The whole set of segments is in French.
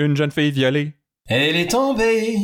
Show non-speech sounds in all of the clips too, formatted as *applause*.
Une jeune fille violée, Elle est tombée.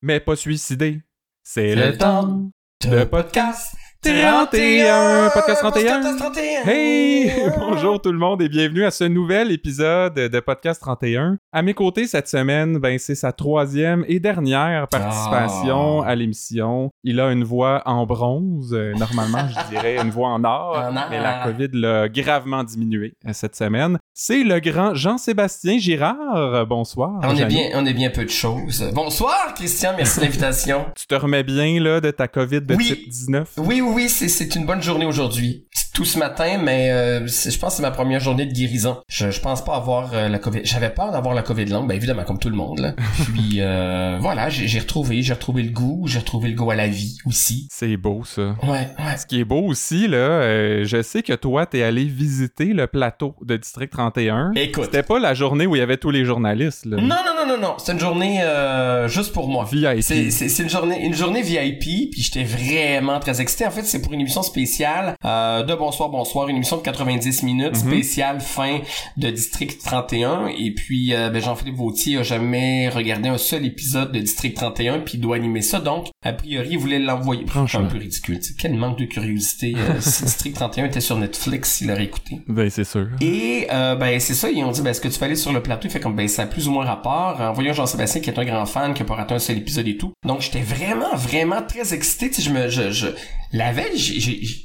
mais pas suicidée. C'est Le le temps de podcast 31. 31. Podcast 31. Podcast 31. Hey! *laughs* Bonjour tout le monde et bienvenue à ce nouvel épisode de Podcast 31. À mes côtés cette semaine, ben c'est sa troisième et dernière participation Ah. à l'émission. Il a une voix en bronze, euh, normalement je *laughs* dirais une voix en or, En or. mais la COVID l'a gravement diminué euh, cette semaine. C'est le grand Jean-Sébastien Girard. Bonsoir. On est bien, on est bien peu de choses. Bonsoir, Christian. Merci de l'invitation. Tu te remets bien là de ta COVID de Oui. type 19? Oui, oui, oui, c'est, une bonne journée aujourd'hui. Tout ce matin, mais euh, je pense que c'est ma première journée de guérison. Je, je pense pas avoir euh, la COVID. J'avais peur d'avoir la COVID longue, ben évidemment, comme tout le monde. Là. *laughs* Puis euh, voilà, j'ai, retrouvé, j'ai retrouvé le goût, j'ai retrouvé le goût à la vie aussi. C'est beau ça. Ouais, ouais. Ce qui est beau aussi, là, je sais que toi, t'es allé visiter le plateau de District 31. Écoute. C'était pas la journée où il y avait tous les journalistes, là. Non, non, non, non, non. C'est une journée juste pour moi. VIP. C'est, une journée une journée VIP, puis j'étais vraiment très excité. En fait, c'est pour une émission spéciale euh, de Bonsoir, Bonsoir, une émission de 90 minutes, Mhm. spéciale fin de District 31. Et puis, euh, ben, Jean-Philippe Vautier a jamais regardé un seul épisode de District 31, puis il doit animer ça. Donc, a priori, il voulait l'envoyer. Franchement. un peu ridicule. tu sais. Quel manque de curiosité. euh, *laughs* si District 31 était sur Netflix, il aurait écouté. Ben, c'est sûr. Et euh, ben c'est ça, ils ont dit ben est-ce que tu peux aller sur le plateau, il fait comme ben ça a plus ou moins rapport. En voyant Jean-Sébastien qui est un grand fan, qui a pas raté un seul épisode et tout. Donc j'étais vraiment vraiment très excité, tu sais je me je, je la veille,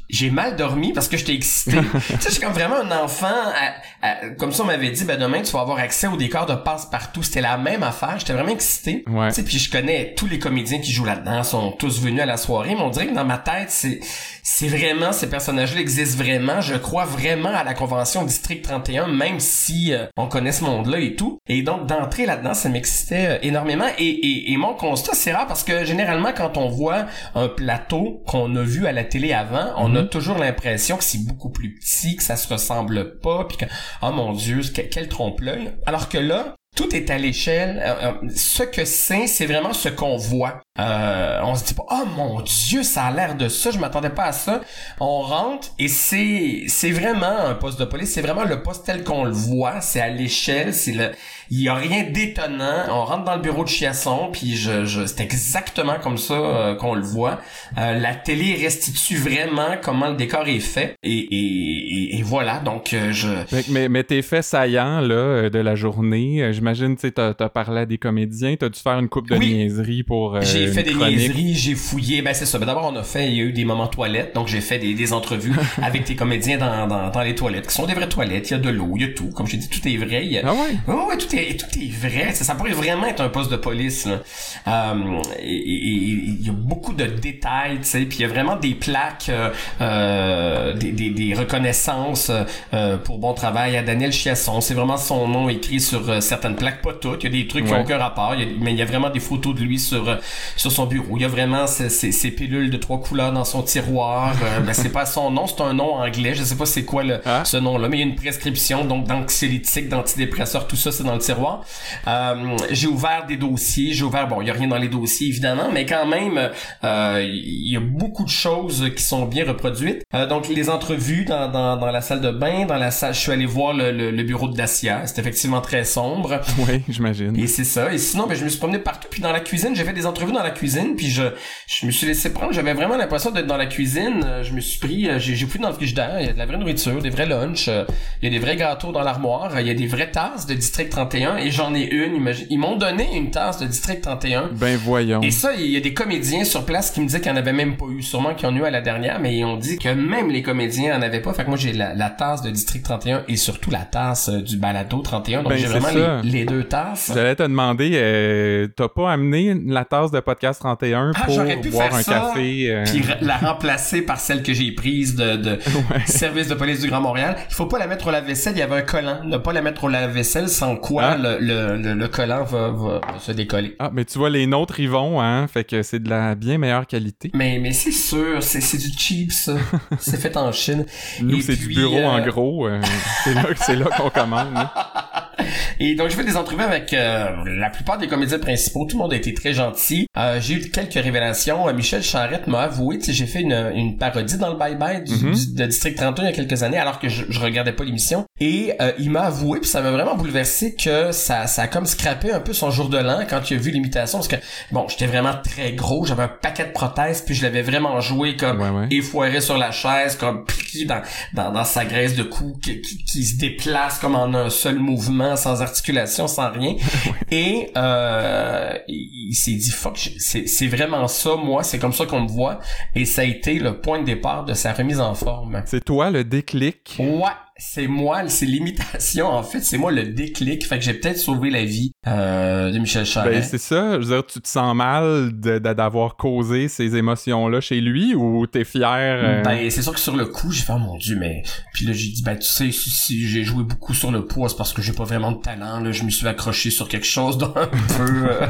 j'ai- mal dormi parce que j'étais excité. *laughs* tu sais je suis comme vraiment un enfant à- à- comme ça on m'avait dit ben demain tu vas avoir accès au décor de passe-partout, c'était la même affaire, j'étais vraiment excité. Ouais. Tu sais, puis je connais tous les comédiens qui jouent là-dedans, sont tous venus à la soirée, mais on dirait que dans ma tête, c'est c'est vraiment ces personnages-là existent vraiment. Je crois vraiment à la convention District 31, même si euh, on connaît ce monde-là et tout. Et donc d'entrer là-dedans, ça m'excitait euh, énormément. Et, et, et mon constat, c'est rare parce que généralement, quand on voit un plateau qu'on a vu à la télé avant, on a toujours l'impression que c'est beaucoup plus petit, que ça se ressemble pas, puis que oh mon Dieu, que- quel trompe-l'œil. Alors que là, tout est à l'échelle. Euh, euh, ce que c'est, c'est vraiment ce qu'on voit. Euh, on se dit pas, oh mon Dieu, ça a l'air de ça. Je m'attendais pas à ça. On rentre et c'est c'est vraiment un poste de police. C'est vraiment le poste tel qu'on le voit. C'est à l'échelle. C'est le. Il y a rien d'étonnant. On rentre dans le bureau de Chiasson, puis je, je c'est exactement comme ça euh, qu'on le voit. Euh, la télé restitue vraiment comment le décor est fait. Et, et, et, et voilà. Donc euh, je. Fait que, mais, mais tes faits saillants, là, euh, de la journée, j'imagine, tu sais, t'as t'as parlé à des comédiens, t'as dû faire une coupe de Oui. niaiseries pour. J'ai fait des chronique. niaiseries, j'ai fouillé. Ben c'est ça. Ben d'abord on a fait, il y a eu des moments toilettes, donc j'ai fait des, des entrevues *laughs* avec tes comédiens dans, dans, dans les toilettes, qui sont des vraies toilettes. Il y a de l'eau, il y a tout. Comme j'ai dit, tout est vrai. A- Ah ouais? Ouais, ouais, tout est, tout est vrai. Ça, ça pourrait vraiment être un poste de police. Là. Euh, et, il y a beaucoup de détails, tu sais. Puis il y a vraiment des plaques, euh, euh, des, des, des reconnaissances euh, pour bon travail à Daniel Chiasson. C'est vraiment son nom écrit sur euh, certaines plaques, pas toutes. Il y a des trucs qui n'ont aucun rapport. Il y a- mais il y a vraiment des photos de lui sur euh, sur son bureau. Il y a vraiment ces, ces, ces pilules de trois couleurs dans son tiroir. Euh, ben, c'est pas son nom, c'est un nom anglais. Je sais pas c'est quoi le, Ah. ce nom-là, mais il y a une prescription donc d'anxiolytique, d'antidépresseurs, tout ça c'est dans le tiroir. Euh, j'ai ouvert des dossiers, j'ai ouvert bon, il y a rien dans les dossiers évidemment, mais quand même euh, il y a beaucoup de choses qui sont bien reproduites. Euh, donc les entrevues dans, dans, dans la salle de bain, dans la salle, je suis allé voir le, le, le bureau de Dacia, c'est effectivement très sombre. Oui, j'imagine. Et c'est ça. Et sinon, ben, je me suis promené partout. Puis dans la cuisine, j'ai fait des entrevues dans la cuisine. Puis je, je me suis laissé prendre. J'avais vraiment l'impression d'être dans la cuisine. Je me suis pris, j'ai, fouillé dans le frigidaire. Il y a de la vraie nourriture, des vrais lunchs. Il y a des vrais gâteaux dans l'armoire. Il y a des vraies tasses de District 31. Et j'en ai une. Ils m'ont donné une tasse de District 31. Ben voyons. Et ça, il y a des comédiens sur place qui me disaient qu'il n'y en avait même pas eu. Sûrement qu'ils en ont eu à la dernière, mais ils ont dit que même les comédiens en avaient pas. Fait que moi, j'ai la, la tasse de District 31 et surtout la tasse euh, du Balado 31. Donc Ben, j'ai vraiment les, les deux tasses. J'allais te demander, euh, t'as pas amené la tasse de podcast 31 Ah, pour j'aurais pu boire faire un ça, café? euh, puis la remplacer par celle que j'ai prise de, de *laughs* Ouais. service de police du Grand Montréal. Il faut pas la mettre au lave-vaisselle, il y avait un collant. Ne pas la mettre au lave-vaisselle, sans quoi Ah. le, le, le, collant va, va, se décoller. Ah, mais tu vois, les nôtres, ils vont, hein? Fait que c'est de la bien meilleure qualité. Mais, mais c'est sûr, c'est, du cheap, ça. *laughs* c'est fait en Chine. Nous, c'est du bureau euh, en gros. euh, c'est là, c'est là qu'on commande. hein. *laughs* Et donc, je fais des entrevues avec euh, la plupart des comédiens principaux. Tout le monde a été très gentil. Euh, j'ai eu quelques révélations. Euh, Michel Charrette m'a avoué, tu sais, j'ai fait une, une parodie dans le Bye Bye du, Mhm. du- de District 31 il y a quelques années, alors que je, je regardais pas l'émission. Et euh, il m'a avoué, puis ça m'a vraiment bouleversé, que ça, ça a comme scrappé un peu son jour de l'an quand il a vu l'imitation. Parce que, bon, j'étais vraiment très gros, j'avais un paquet de prothèses, puis je l'avais vraiment joué comme Ouais, ouais. effoiré sur la chaise, comme pris dans, dans, dans sa graisse de cou, qui, qui, qui se déplace comme en un seul mouvement, sans articulation, sans rien. *laughs* Et euh, il, s'est dit, fuck, c'est vraiment ça, moi, c'est comme ça qu'on me voit. Et ça a été le point de départ de sa remise en forme. C'est toi le déclic? Ouais, c'est moi, c'est l'imitation, en fait, c'est moi le déclic. Fait que j'ai peut-être sauvé la vie euh, de Michel Ben, Charest. c'est ça. Je veux dire, tu te sens mal d'avoir causé ces émotions-là chez lui ou t'es fier? euh, Ben, c'est sûr que sur le coup, j'ai fait, oh mon dieu, mais, puis là, j'ai dit, ben, tu sais, si, si j'ai joué beaucoup sur le poids, c'est parce que j'ai pas vraiment de talent, là, je me suis accroché sur quelque chose d'un *laughs* peu, euh,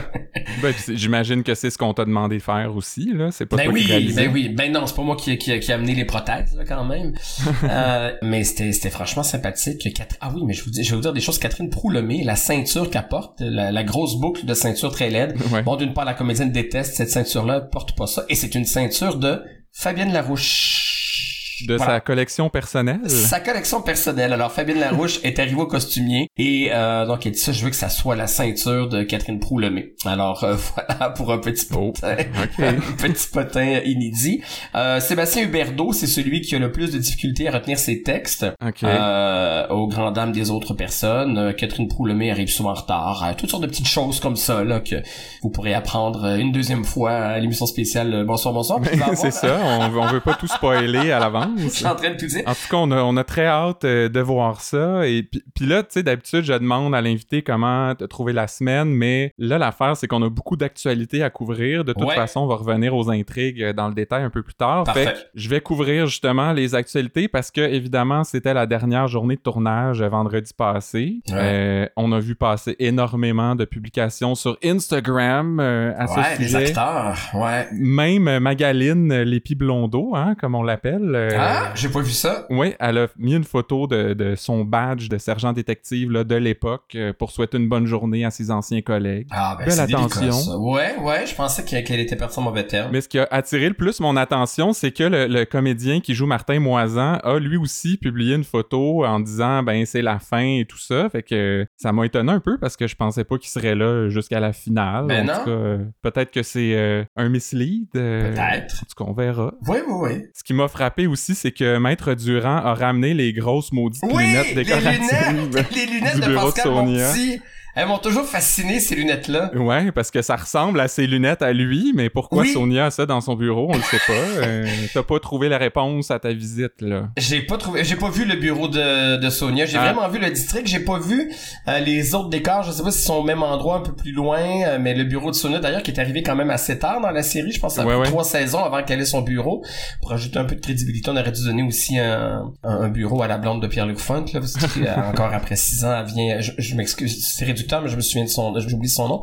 ben, j'imagine que c'est ce qu'on t'a demandé de faire aussi, là. C'est pas ben toi oui, ben oui, ben non, c'est pas moi qui, qui, qui a amené les prothèses, là, quand même. *laughs* mais c'était, c'était franchement sympathique. Ah oui, mais je vous dis, je vais vous dire des choses. Catherine Proulemé, la ceinture qu'elle porte, la, la grosse boucle de ceinture très laide. Ouais. Bon, d'une part, la comédienne déteste cette ceinture-là, elle porte pas ça. Et c'est une ceinture de Fabienne Larouche. De Voilà. sa collection personnelle? Sa collection personnelle. Alors, Fabienne Larouche est arrivée au costumier et euh, donc elle dit ça, je veux que ça soit la ceinture de Catherine Proulemé. Alors euh, *laughs* voilà pour un petit Oh, potin, ok. *laughs* un petit potin inédit. Euh, Sébastien Huberdeau, c'est celui qui a le plus de difficultés à retenir ses textes Ok. euh, aux grandes dames des autres personnes. Euh, Catherine Proulemé arrive souvent en retard. Toutes sortes de petites choses comme ça là que vous pourrez apprendre une deuxième fois à l'émission spéciale euh, Bonsoir, bonsoir. *laughs* C'est ça. On, veut- on veut pas tout spoiler à l'avance. *laughs* Je suis en train de tout dire. En tout cas, on a, on a très hâte euh, de voir ça. Et puis puis là, tu sais, d'habitude, je demande à l'invité comment t'as trouvé la semaine, mais là, l'affaire, c'est qu'on a beaucoup d'actualités à couvrir. De toute Ouais. façon, on va revenir aux intrigues euh, dans le détail un peu plus tard. Parfait. Fait que je vais couvrir justement les actualités parce que, évidemment, c'était la dernière journée de tournage euh, vendredi passé. Ouais. Euh, on a vu passer énormément de publications sur Instagram euh, à Ouais, ce les sujet. acteurs. Ouais. Même Magaline Lépi Blondeau, hein, comme on l'appelle. euh, Ah, j'ai pas vu ça. oui, elle a mis une photo de, de son badge de sergent détective là, de l'époque euh, pour souhaiter une bonne journée à ses anciens collègues. Ah, ben Belle attention. ça. Ouais, ouais, je pensais qu'elle était partie en mauvais terme. Mais ce qui a attiré le plus mon attention, c'est que le, le comédien qui joue Martin Moisan a lui aussi publié une photo en disant ben c'est la fin et tout ça. Fait que ça m'a étonné un peu parce que je pensais pas qu'il serait là jusqu'à la finale. Ben en non. tout cas, euh, peut-être que c'est euh, un mislead. euh, Peut-être. En tout cas, on verra. Oui, oui, oui. Ce qui m'a frappé aussi, c'est que Maître Durand a ramené les grosses maudites Oui, lunettes les décoratives. lunettes, *laughs* les lunettes du de bureau de Pascal Sonia. Monti. Elles m'ont toujours fasciné, ces lunettes-là. Ouais, parce que ça ressemble à ses lunettes à lui, mais pourquoi Oui. Sonia a ça dans son bureau, on le sait pas. Euh, T'as pas trouvé la réponse à ta visite, là. J'ai pas trouvé, j'ai pas vu le bureau de, de Sonia. J'ai Ah. vraiment vu le district. J'ai pas vu euh, les autres décors. Je sais pas s'ils sont au même endroit, un peu plus loin. euh, mais le bureau de Sonia, d'ailleurs, qui est arrivé quand même assez tard dans la série. Je pense a Ouais, trois saisons avant qu'elle ait son bureau. Pour ajouter un peu de crédibilité, on aurait dû donner aussi un, bureau à la blonde de Pierre-Luc Funk, là, parce que euh, *laughs* encore après six ans, elle vient. Je, je m'excuse, c'est réducteur, mais je me souviens de son, j'oublie son nom.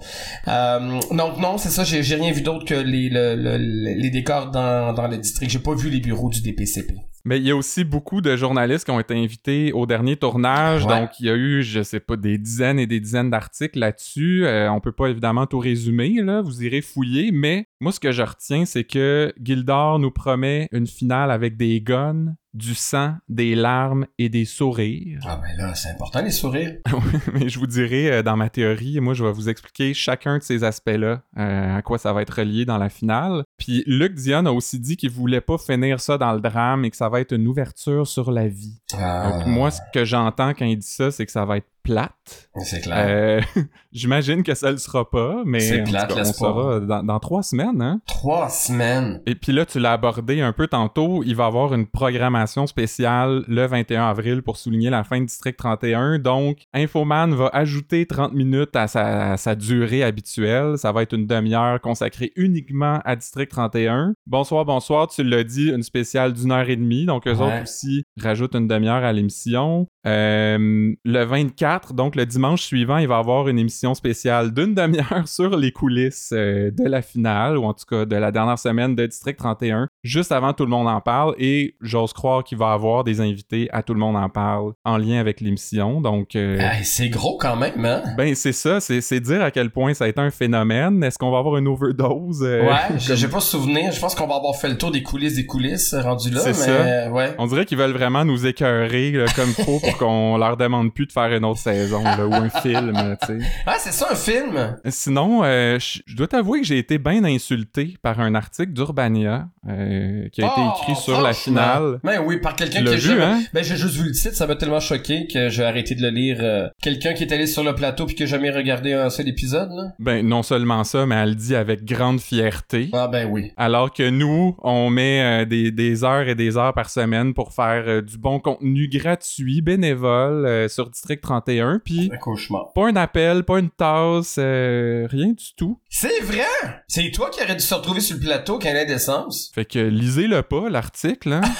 Euh, donc non, c'est ça. J'ai j'ai rien vu d'autre que les le, le- les décors dans dans le district. J'ai pas vu les bureaux du DPCP. Mais il y a aussi beaucoup de journalistes qui ont été invités au dernier tournage, Ouais. donc il y a eu, je sais pas, des dizaines et des dizaines d'articles là-dessus. Euh, on peut pas évidemment tout résumer, là, vous irez fouiller, mais moi ce que je retiens, c'est que Gildor nous promet une finale avec des guns, du sang, des larmes et des sourires. Ah ben là, c'est important les sourires. *laughs* Mais je vous dirai euh, dans ma théorie, moi je vais vous expliquer chacun de ces aspects-là, euh, à quoi ça va être relié dans la finale. Puis Luc Dion a aussi dit qu'il voulait pas finir ça dans le drame et que ça va être une ouverture sur la vie. Ah, Donc moi, ce que j'entends quand il dit ça, c'est que ça va être plate. c'est clair. Euh, *laughs* J'imagine que ça le sera pas, mais C'est plate, cas, on saura dans, dans trois semaines. Hein? Trois semaines. Et puis là, tu l'as abordé un peu tantôt, il va y avoir une programmation spéciale le 21 avril pour souligner la fin de District 31. Donc, Infoman va ajouter 30 minutes à sa, à sa durée habituelle. Ça va être une demi-heure consacrée uniquement à District 31. Bonsoir, bonsoir, tu l'as dit, une spéciale d'une heure et demie. Donc, eux Ouais. autres aussi rajoutent une demi-heure à l'émission. Euh, le 24, 4, donc le dimanche suivant, il va y avoir une émission spéciale d'une demi-heure *laughs* sur les coulisses euh, de la finale, ou en tout cas de la dernière semaine de District 31, juste avant Tout le monde en parle. Et j'ose croire qu'il va y avoir des invités à Tout le monde en parle en lien avec l'émission. Donc. euh, Ah, c'est gros quand même, hein? ben, c'est ça, c'est dire à quel point ça a été un phénomène. Est-ce qu'on va avoir une overdose? euh, Ouais, *laughs* j'ai pas souvenir. Je pense qu'on va avoir fait le tour des coulisses des coulisses euh, rendu là, mais C'est ça. ouais. On dirait qu'ils veulent vraiment nous écœurer là, comme *laughs* faut pour qu'on leur demande plus de faire une autre saison là, ou un film, tu sais. Ah, c'est ça un film? Sinon, euh, je je dois t'avouer que j'ai été bien insulté par un article d'Urbania euh, qui a été Oh, écrit sur la finale. Ben oui, par quelqu'un qui a vu, jamais- hein? Ben j'ai juste vu le titre, ça m'a tellement choqué que j'ai arrêté de le lire. euh, Quelqu'un qui est allé sur le plateau puis qui a jamais regardé un seul épisode, là? Ben, non seulement ça, mais elle le dit avec grande fierté. Ah ben oui. Alors que nous, on met euh, des, des heures et des heures par semaine pour faire euh, du bon contenu gratuit, bénévole, sur District 31, puis Un cauchemar. pas un appel, pas une tasse, euh, rien du tout. C'est vrai! C'est toi qui aurais dû se retrouver sur le plateau y a d'essence. Fait que lisez-le pas, l'article. Hein? *laughs*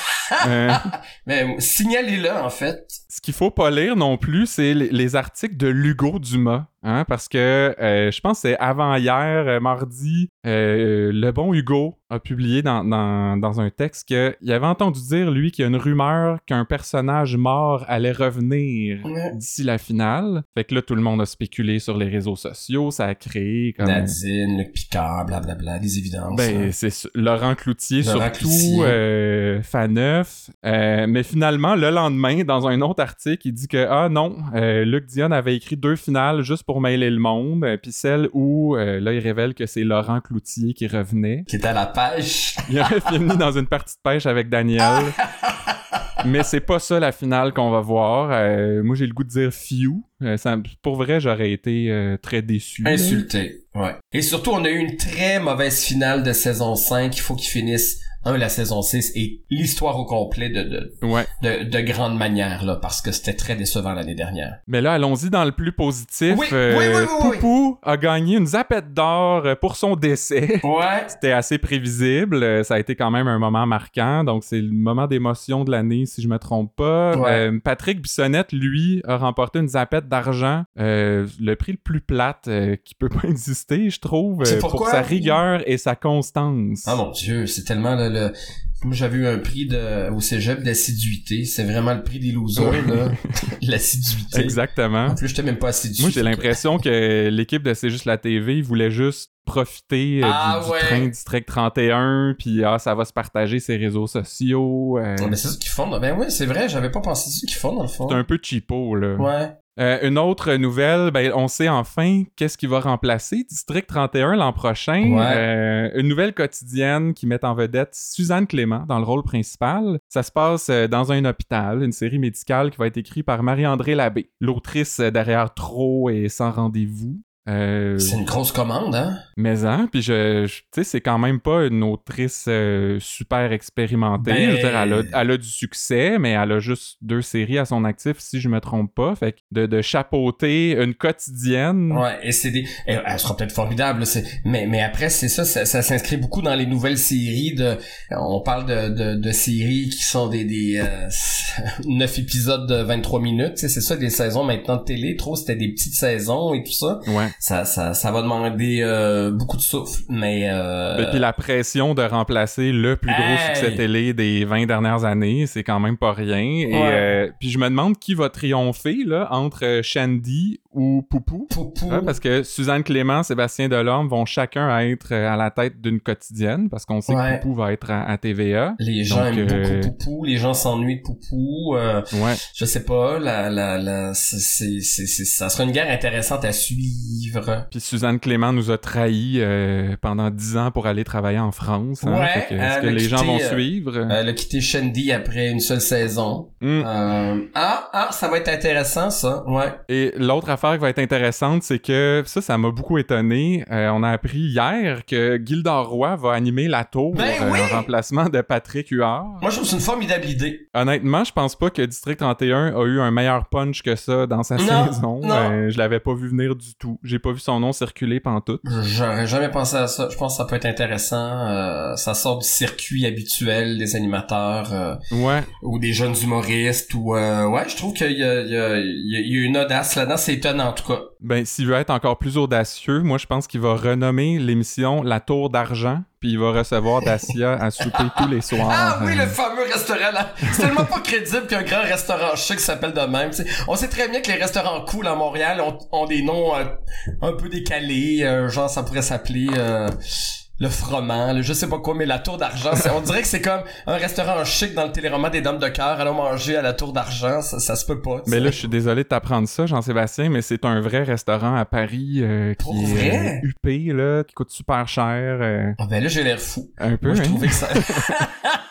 Euh, Mais signalez-le, en fait. Ce qu'il faut pas lire non plus, c'est les, les articles de Lugo Dumas. Hein? Parce que euh, je pense que c'est avant-hier, euh, mardi, euh, le bon Hugo a publié dans, dans, dans un texte qu'il avait entendu dire, lui, qu'il y a une rumeur qu'un personnage mort allait revenir d'ici la finale. Fait que là, tout le monde a spéculé sur les réseaux sociaux, ça a créé comme... Nadine, Luc Picard, blablabla, les évidences. Ben, c'est su- Laurent Cloutier, Laurent surtout, Cloutier. Faneuf. Mais finalement, le lendemain, dans un autre article, il dit que, ah non, euh, Luc Dion avait écrit deux finales juste pour mêler le monde. euh, Puis celle où, euh, là, il révèle que c'est Laurent Cloutier qui revenait. qui était à la pêche. Il aurait fini dans une partie de pêche avec Daniel. *laughs* Mais c'est pas ça la finale qu'on va voir. Moi, j'ai le goût de dire few. Ça- pour vrai, j'aurais été très déçu. Insulté. Ouais. Et surtout, on a eu une très mauvaise finale de saison 5. Il faut qu'ils finissent, un, la saison 6 et l'histoire au complet de, de, Ouais. de, de grande manière, là, parce que c'était très décevant l'année dernière. Mais là, allons-y dans le plus positif. Oui, Euh, oui, oui. Poupou a gagné une zapette d'or euh, pour son décès. Ouais. *laughs* C'était assez prévisible. Euh, Ça a été quand même un moment marquant. Donc, c'est le moment d'émotion de l'année, si je me trompe pas. Ouais. Euh, Patrick Bissonnette, lui, a remporté une zapette d'argent. Euh, le prix le plus plate qui peut pas *laughs* exister, je trouve, pour pourquoi? sa rigueur et sa constance. Ah mon dieu, c'est tellement le, le... Moi, j'avais eu un prix de, au cégep d'assiduité. C'est vraiment le prix des losers, là. *laughs* L'assiduité. Exactement. En plus, j'étais même pas assidu. Moi, j'ai l'impression que l'équipe de C'est juste la TV voulait juste profiter euh, Ah du, train District 31, puis ah, ça va se partager ses réseaux sociaux. euh, Mais c'est ça qu'ils font. là. Ben oui, c'est vrai, j'avais pas pensé ce qu'ils font, dans le fond. c'est un peu cheapo, là. Ouais. Euh, une autre nouvelle, ben, on sait enfin qu'est-ce qui va remplacer District 31 l'an prochain. Ouais. Euh, une nouvelle quotidienne qui met en vedette Suzanne Clément dans le rôle principal. Ça se passe dans un hôpital, une série médicale qui va être écrite par Marie-André Labbé, l'autrice derrière Trop et Sans rendez-vous. Euh, C'est une grosse commande, hein? mais hein, puis je, je- tu sais, c'est quand même pas une autrice euh, super expérimentée. Ben- Je veux dire, elle a, elle a du succès, mais elle a juste deux séries à son actif, si je me trompe pas. Fait que de, de chapeauter une quotidienne. Ouais, et c'est des... Elle, elle sera peut-être formidable, là, c'est... Mais, mais après, c'est ça, ça, ça s'inscrit beaucoup dans les nouvelles séries de... On parle de, de, de séries qui sont des... des euh, *laughs* 9 épisodes de 23 minutes, c'est ça, des saisons maintenant de télé. Trop, c'était des petites saisons et tout ça. Ouais. Ça, ça, ça va demander euh, beaucoup de souffle, mais... Euh... Et puis la pression de remplacer le plus gros Hey! succès télé des 20 dernières années, c'est quand même pas rien. Et euh, puis je me demande qui va triompher là entre euh, Shandy ou Poupou. Poupou. Ouais, parce que Suzanne Clément, Sébastien Delorme vont chacun être euh, à la tête d'une quotidienne, parce qu'on sait Ouais. que Poupou va être à, à TVA. Les gens Donc, aiment euh, beaucoup Poupou, les gens s'ennuient de Poupou. euh, Ouais. je sais pas, la, la, la, c'est, c'est, c'est, c'est- ça sera une guerre intéressante à suivre. Puis Suzanne Clément nous a trahis euh, pendant dix ans pour aller travailler en France. hein. Ouais, Fait que, Est-ce elle que a les gens quitté, vont euh, suivre? Elle a quitté Shandy après une seule saison. Hmm. Euh, ah, ah, ça va être intéressant, ça. Ouais. Et l'autre affaire affaire qui va être intéressante, c'est que ça, ça m'a beaucoup étonné. Euh, on a appris hier que Gildor Roy va animer la tour Ben euh, oui! en remplacement de Patrick Huard. Moi, je trouve que c'est une formidable idée. Honnêtement, je pense pas que District 31 a eu un meilleur punch que ça dans sa Non, saison. non. Euh, je l'avais pas vu venir du tout. J'ai pas vu son nom circuler pantoute. J'aurais jamais pensé à ça. Je pense que ça peut être intéressant. Euh, ça sort du circuit habituel des animateurs Ouais. ou des jeunes humoristes. Ou ouais, je trouve qu'il y a une audace là-dedans. C'est étonnant en tout cas. Ben, s'il veut être encore plus audacieux, moi, je pense qu'il va renommer l'émission La Tour d'Argent, puis il va recevoir Dacia à souper *laughs* tous les soirs. Ah oui, Euh, le fameux restaurant là. C'est tellement pas crédible qu'un grand restaurant chic s'appelle de même. On sait très bien que les restaurants cool à Montréal ont, ont des noms euh, un peu décalés. euh, genre, ça pourrait s'appeler euh, le froment, le je sais pas quoi, mais la tour d'argent. On dirait que c'est comme un restaurant chic dans le téléroman des dames de cœur. Allons manger à la tour d'argent. Ça, ça se peut pas. Mais là, je suis désolé de t'apprendre ça, Jean-Sébastien, mais c'est un vrai restaurant à Paris euh, Pour qui vrai? est euh, huppé, là, qui coûte super cher. euh, Ah ben là, j'ai l'air fou. un peu, Moi, je hein? trouvais que ça... *laughs* *laughs*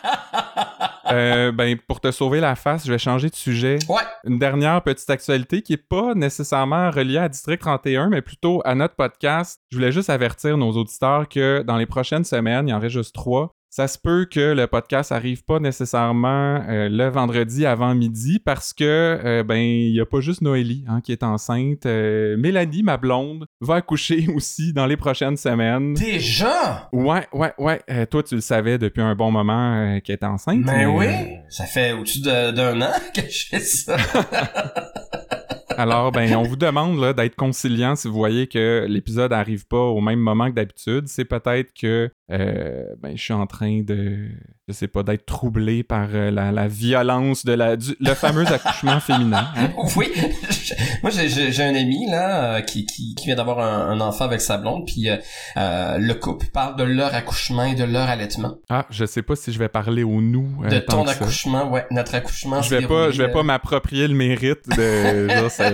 Euh, ben, pour te sauver la face, je vais changer de sujet. Ouais. Une dernière petite actualité qui est pas nécessairement reliée à District 31, mais plutôt à notre podcast. Je voulais juste avertir nos auditeurs que dans les prochaines semaines, il y en reste juste trois. Ça se peut que le podcast arrive pas nécessairement euh, le vendredi avant midi parce que euh, ben il y a pas juste Noélie hein, qui est enceinte. Euh, Mélanie, ma blonde, va accoucher *laughs* aussi dans les prochaines semaines. Déjà? Ouais, ouais, ouais. Toi, tu le savais depuis un bon moment qu'elle est enceinte. Mais mais, oui. Ça fait au-dessus de- d'un an *laughs* que je fais ça. *laughs* Alors, ben, on vous demande là, d'être conciliant si vous voyez que l'épisode arrive pas au même moment que d'habitude. C'est peut-être que euh, ben, je suis en train de, je sais pas, d'être troublé par euh, la, la violence de la, du- le fameux *laughs* accouchement féminin. hein? Oui, *laughs* moi j'ai- un ami là euh, qui, qui, qui vient d'avoir un, un enfant avec sa blonde, puis euh, le couple parle de leur accouchement et de leur allaitement, Ah, je sais pas si je vais parler au nous. de ton ça. accouchement, ouais, notre accouchement. Je vais pas, déroulé, je vais pas m'approprier le mérite de, genre, c'est,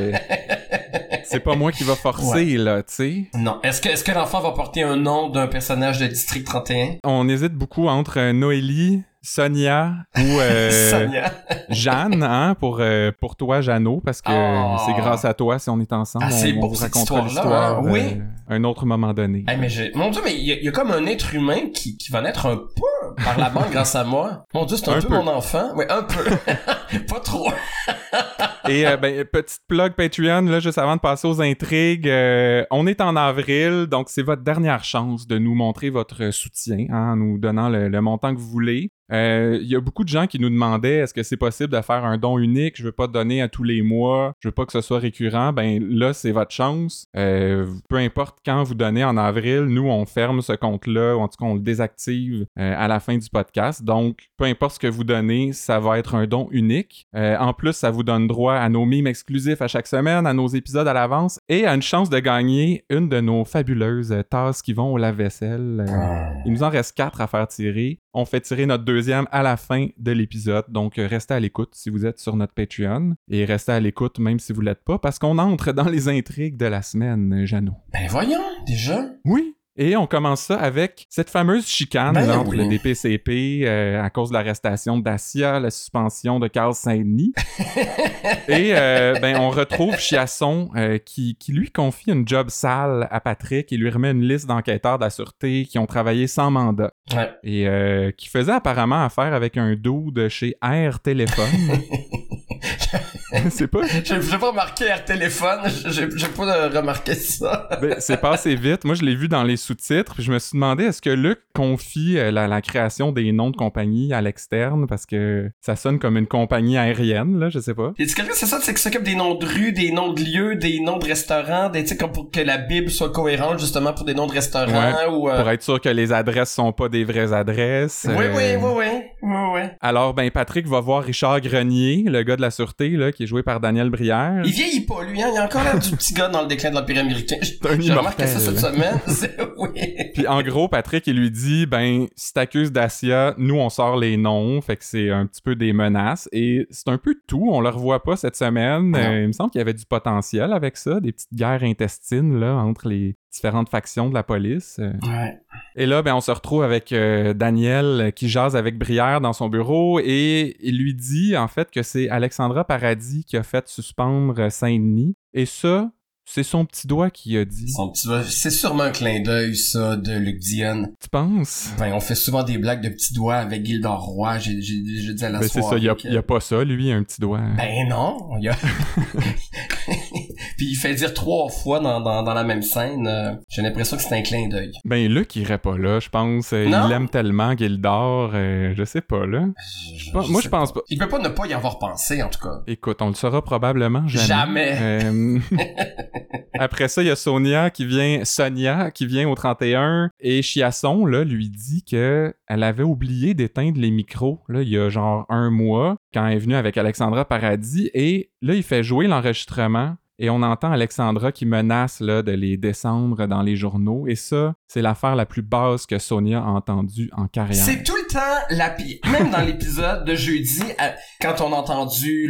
c'est pas moi qui va forcer là, tu sais. Non, est-ce que est-ce que l'enfant va porter un nom d'un personnage de District 31 On hésite beaucoup entre euh, Noélie, Sonia ou euh, *laughs* Sonia. Jeanne, hein, pour, euh, pour toi, Jeannot, parce que Oh. c'est grâce à toi si on est ensemble. Ah, c'est on, beau, vous racontera l'histoire hein. Oui. euh, un autre moment donné. Hey, mais. Mon dieu, mais il y, a- il y a comme un être humain qui, qui va naître un peu par la bande *laughs* grâce à moi. Mon dieu, c'est un, Un peu, peu. mon enfant. Oui, un peu. *laughs* *laughs* pas trop. *laughs* Et euh, ben, petite plug Patreon, juste avant de passer aux intrigues, euh, on est en avril, donc c'est votre dernière chance de nous montrer votre soutien, hein, en nous donnant le, montant que vous voulez. Euh, Il y a beaucoup de gens qui nous demandaient est-ce que c'est possible de faire un don unique? Je veux pas donner à tous les mois, je veux pas que ce soit récurrent. Ben là, c'est votre chance. Peu importe quand vous donnez en avril, nous on ferme ce compte-là, ou en tout cas on le désactive à la fin du podcast. Donc, peu importe ce que vous donnez, ça va être un don unique. Euh, en plus, ça vous donne droit à nos mimes exclusifs à chaque semaine, à nos épisodes à l'avance et à une chance de gagner une de nos fabuleuses euh, tasses qui vont au lave-vaisselle. Euh, il nous en reste quatre à faire tirer. On fait tirer notre deuxième à la fin de l'épisode. Donc, restez à l'écoute si vous êtes sur notre Patreon. Et restez à l'écoute même si vous l'êtes pas, parce qu'on entre dans les intrigues de la semaine, Jeannot. Ben voyons, déjà. Oui. Et on commence ça avec cette fameuse chicane Ben là, entre oui. le DPCP euh, à cause de l'arrestation de Dacia, la suspension de Carl Saint-Denis. *laughs* Et euh, ben, on retrouve Chiasson euh, qui, qui lui confie une job sale à Patrick et lui remet une liste d'enquêteurs de la sûreté qui ont travaillé sans mandat Ouais. et qui faisait apparemment affaire avec un dude chez Air Téléphone. *laughs* *laughs* c'est pas J'ai pas remarqué Air Téléphone, j'ai pas remarqué ça. Ben, c'est passé vite. Moi, je l'ai vu dans les sous-titres. Puis je me suis demandé est-ce que Luc confie euh, la, la création des noms de compagnie à l'externe? Parce que ça sonne comme une compagnie aérienne, là, je sais pas. Y a quelqu'un, c'est ça, c'est qui s'occupe des noms de rues, des noms de lieux, des noms de restaurants, des, comme pour que la Bible soit cohérente, justement, pour des noms de restaurants, ou, euh, Pour être sûr que les adresses sont pas des vraies adresses. Oui, euh, oui, oui, oui, oui, oui. Alors, ben, Patrick va voir Richard Grenier, le gars de la sûreté, là, qui est joué par Daniel Brière. Il vieillit pas, lui, hein. Il a encore l'air du petit gars dans le déclin de l'Empire américain. *laughs* J'ai remarqué ça cette semaine. *laughs* Oui. Puis en gros, Patrick, il lui dit ben, si t'accuses Dacia, nous, on sort les noms. Fait que c'est un petit peu des menaces. Et c'est un peu tout. On le revoit pas cette semaine. Euh, il me semble qu'il y avait du potentiel avec ça, des petites guerres intestines là, entre les différentes factions de la police. Euh, Ouais. Et là, ben, on se retrouve avec euh, Daniel euh, qui jase avec Brière dans son bureau et il lui dit en fait que c'est Alexandra Paradis qui a fait suspendre Saint-Denis. Et ça, c'est son petit doigt qui a dit. Son petit doigt, c'est sûrement un clin d'œil, ça, de Luc Dion. Tu penses? Ben, on fait souvent des blagues de petits doigts avec Gildor Roy, j'ai, dit à la Ben, c'est ça, il y a, a pas ça, lui, un petit doigt. Ben non, il y a... *laughs* Puis il fait dire trois fois dans, dans, dans la même scène, euh, j'ai l'impression que c'est un clin d'œil. Ben, Luc irait pas là, je pense. Euh, Non? Il aime tellement Gildor, euh, je sais pas, là. Je- Pas- je moi, je pense pas. Il peut pas ne pas y avoir pensé, en tout cas. Écoute, on le saura probablement jamais. Jamais. *laughs* Après ça, il y a Sonia qui vient, Sonia qui vient au 31 et Chiasson là lui dit que elle avait oublié d'éteindre les micros là il y a genre un mois quand elle est venue avec Alexandra Paradis et là il fait jouer l'enregistrement et on entend Alexandra qui menace là, de les descendre dans les journaux et ça c'est l'affaire la plus basse que Sonia a entendue en carrière. La pire. Même dans l'épisode de jeudi, euh, quand on a entendu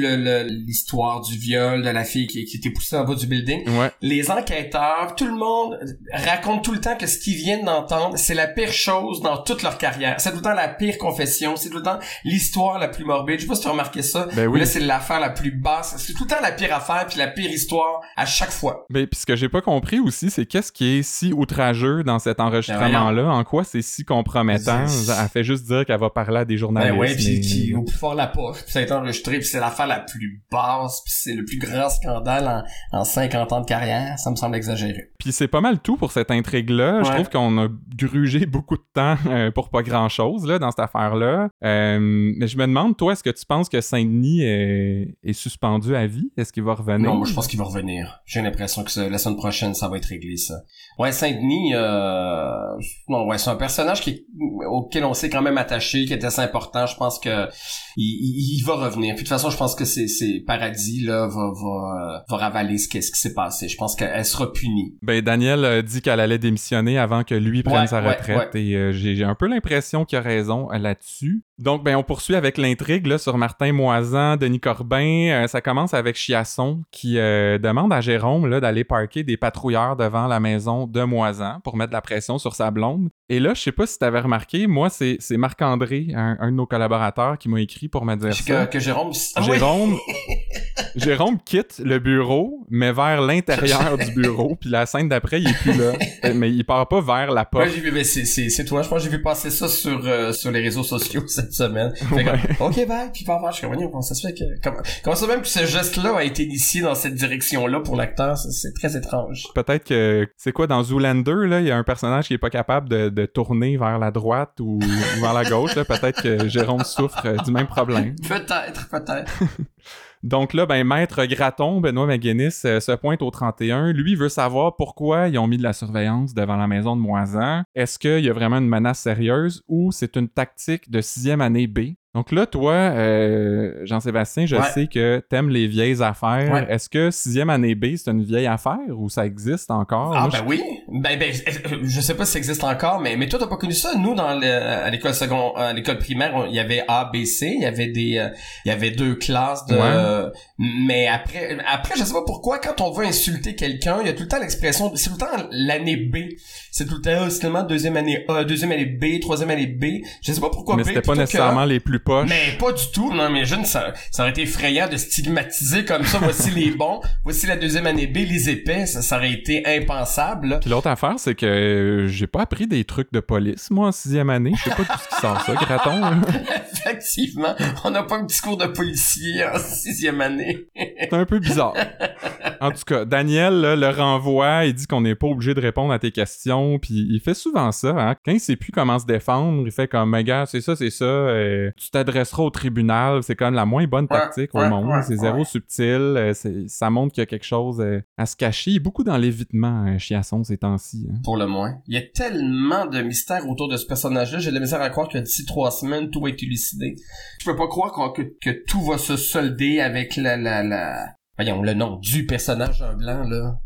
l'histoire du viol de la fille qui, qui était poussée en bas du building, Ouais. les enquêteurs, tout le monde raconte tout le temps que ce qu'ils viennent d'entendre, c'est la pire chose dans toute leur carrière. C'est tout le temps la pire confession, c'est tout le temps l'histoire la plus morbide. Je sais pas si tu as remarqué ça. Ben mais oui. Là, c'est l'affaire la plus basse. C'est tout le temps la pire affaire puis la pire histoire à chaque fois. Ben, puis ce que j'ai pas compris aussi, c'est qu'est-ce qui est si outrageux dans cet Ben enregistrement-là, en quoi c'est si compromettant? Elle fait juste dire qu'elle va parler à des journalistes. Ben ouais, puis, mais- puis au plus fort la poche, puis ça a été enregistré, puis c'est l'affaire la plus basse, puis c'est le plus grand scandale en, en 50 ans de carrière, ça me semble exagéré. Puis c'est pas mal tout pour cette intrigue-là. Je trouve qu'on a grugé beaucoup de temps *laughs* euh, pour pas grand-chose là, dans cette affaire-là. Euh, mais je me demande, toi, est-ce que tu penses que Saint-Denis est, est suspendu à vie? Est-ce qu'il va revenir? Non, moi je pense qu'il va revenir. J'ai l'impression que ça- la semaine prochaine, ça va être réglé, ça. Ouais, Saint-Denis, euh... non, ouais, c'est un personnage qui, auquel on s'est quand même attaché, qui était assez important. Je pense que il, il- il va revenir. Puis de toute façon, je pense que c'est, c'est Paradis là va va, euh, va ravaler ce, qui- ce qui s'est passé. Je pense qu'elle sera punie. Ben, Daniel a dit qu'elle allait démissionner avant que lui prenne Ouais, sa ouais, retraite et euh, j'ai j'ai un peu l'impression qu'il a raison euh, là-dessus. Donc, ben, on poursuit avec l'intrigue là, sur Martin Moisan, Denis Corbin. Euh, ça commence avec Chiasson qui euh, demande à Jérôme là, d'aller parquer des patrouilleurs devant la maison de Moisan pour mettre de la pression sur sa blonde. Et là, je sais pas si t'avais remarqué, moi, c'est c'est Marc-André, un, un de nos collaborateurs, qui m'a écrit pour me dire ça. Que, Jérôme. Ah oui! *laughs* Jérôme, quitte le bureau, mais vers l'intérieur du bureau, puis la scène d'après, il est plus là. *laughs* Mais il part pas vers la Ouais, porte. mais c'est, c'est, c'est toi. Je pense que j'ai vu passer ça sur, euh, sur les réseaux sociaux *laughs* cette semaine. Ouais. comme, ok, bye, puis par je suis voyons, comment ça se fait que, comment, comment ça même que ce geste-là a été initié dans cette direction-là pour l'acteur, c'est, très étrange. Peut-être que c'est quoi dans Zoolander là, il y a un personnage qui est pas capable de, de tourner vers la droite ou, ou vers la gauche. Peut-être que Jérôme souffre euh, du même problème. Peut-être, peut-être. *laughs* Donc là, ben maître Graton, Benoît McGuinness euh, se pointe au 31. Lui veut savoir pourquoi ils ont mis de la surveillance devant la maison de Moisan. Est-ce qu'il y a vraiment une menace sérieuse ou c'est une tactique de sixième année B? Donc là, toi, euh, Jean-Sébastien, je Ouais. sais que t'aimes les vieilles affaires. Ouais. Est-ce que sixième année B, c'est une vieille affaire ou ça existe encore? Ah Moi, ben oui, ben ben je sais pas si ça existe encore, mais mais toi t'as pas connu ça? Nous dans le, à l'école secondaire, à l'école primaire, il y avait A, B, C, il y avait des, euh, il y avait deux classes de. Ouais. euh, mais après, après je sais pas pourquoi quand on veut insulter quelqu'un, il y a tout le temps l'expression, c'est tout le temps l'année B. C'est tout le temps ah, c'est deuxième année A, deuxième année B, troisième année B. Je sais pas pourquoi mais B. c'était pas que nécessairement les plus mais pas du tout. Non, mais jeune, ça, ça aurait été effrayant de stigmatiser comme ça. Voici les *laughs* bons, voici la deuxième année B, les épais. Ça, ça aurait été impensable. là. Puis l'autre affaire, c'est que euh, j'ai pas appris des trucs de police, moi, en sixième année. Je sais pas d'où ce qui sort ça, Graton. là. *laughs* Effectivement, on n'a pas un petit cours de policier en sixième année. C'est un peu bizarre. En tout cas, Daniel là, le renvoie, il dit qu'on n'est pas obligé de répondre à tes questions, puis il fait souvent ça. Hein? Quand il sait plus comment se défendre, il fait comme, mais gars, c'est ça, c'est ça, euh, tu t'adresseras au tribunal, c'est comme la moins bonne tactique ouais, au monde, ouais, c'est zéro subtil, euh, ça montre qu'il y a quelque chose euh, à se cacher. Il est beaucoup dans l'évitement, euh, Chiasson, ces temps-ci. hein. Pour le moins. Il y a tellement de mystères autour de ce personnage-là. J'ai de la misère à croire que d'ici trois semaines, tout va être élucidé. Je peux pas croire que, que tout va se solder avec la, la, la... Voyons, le nom du personnage en blanc, là.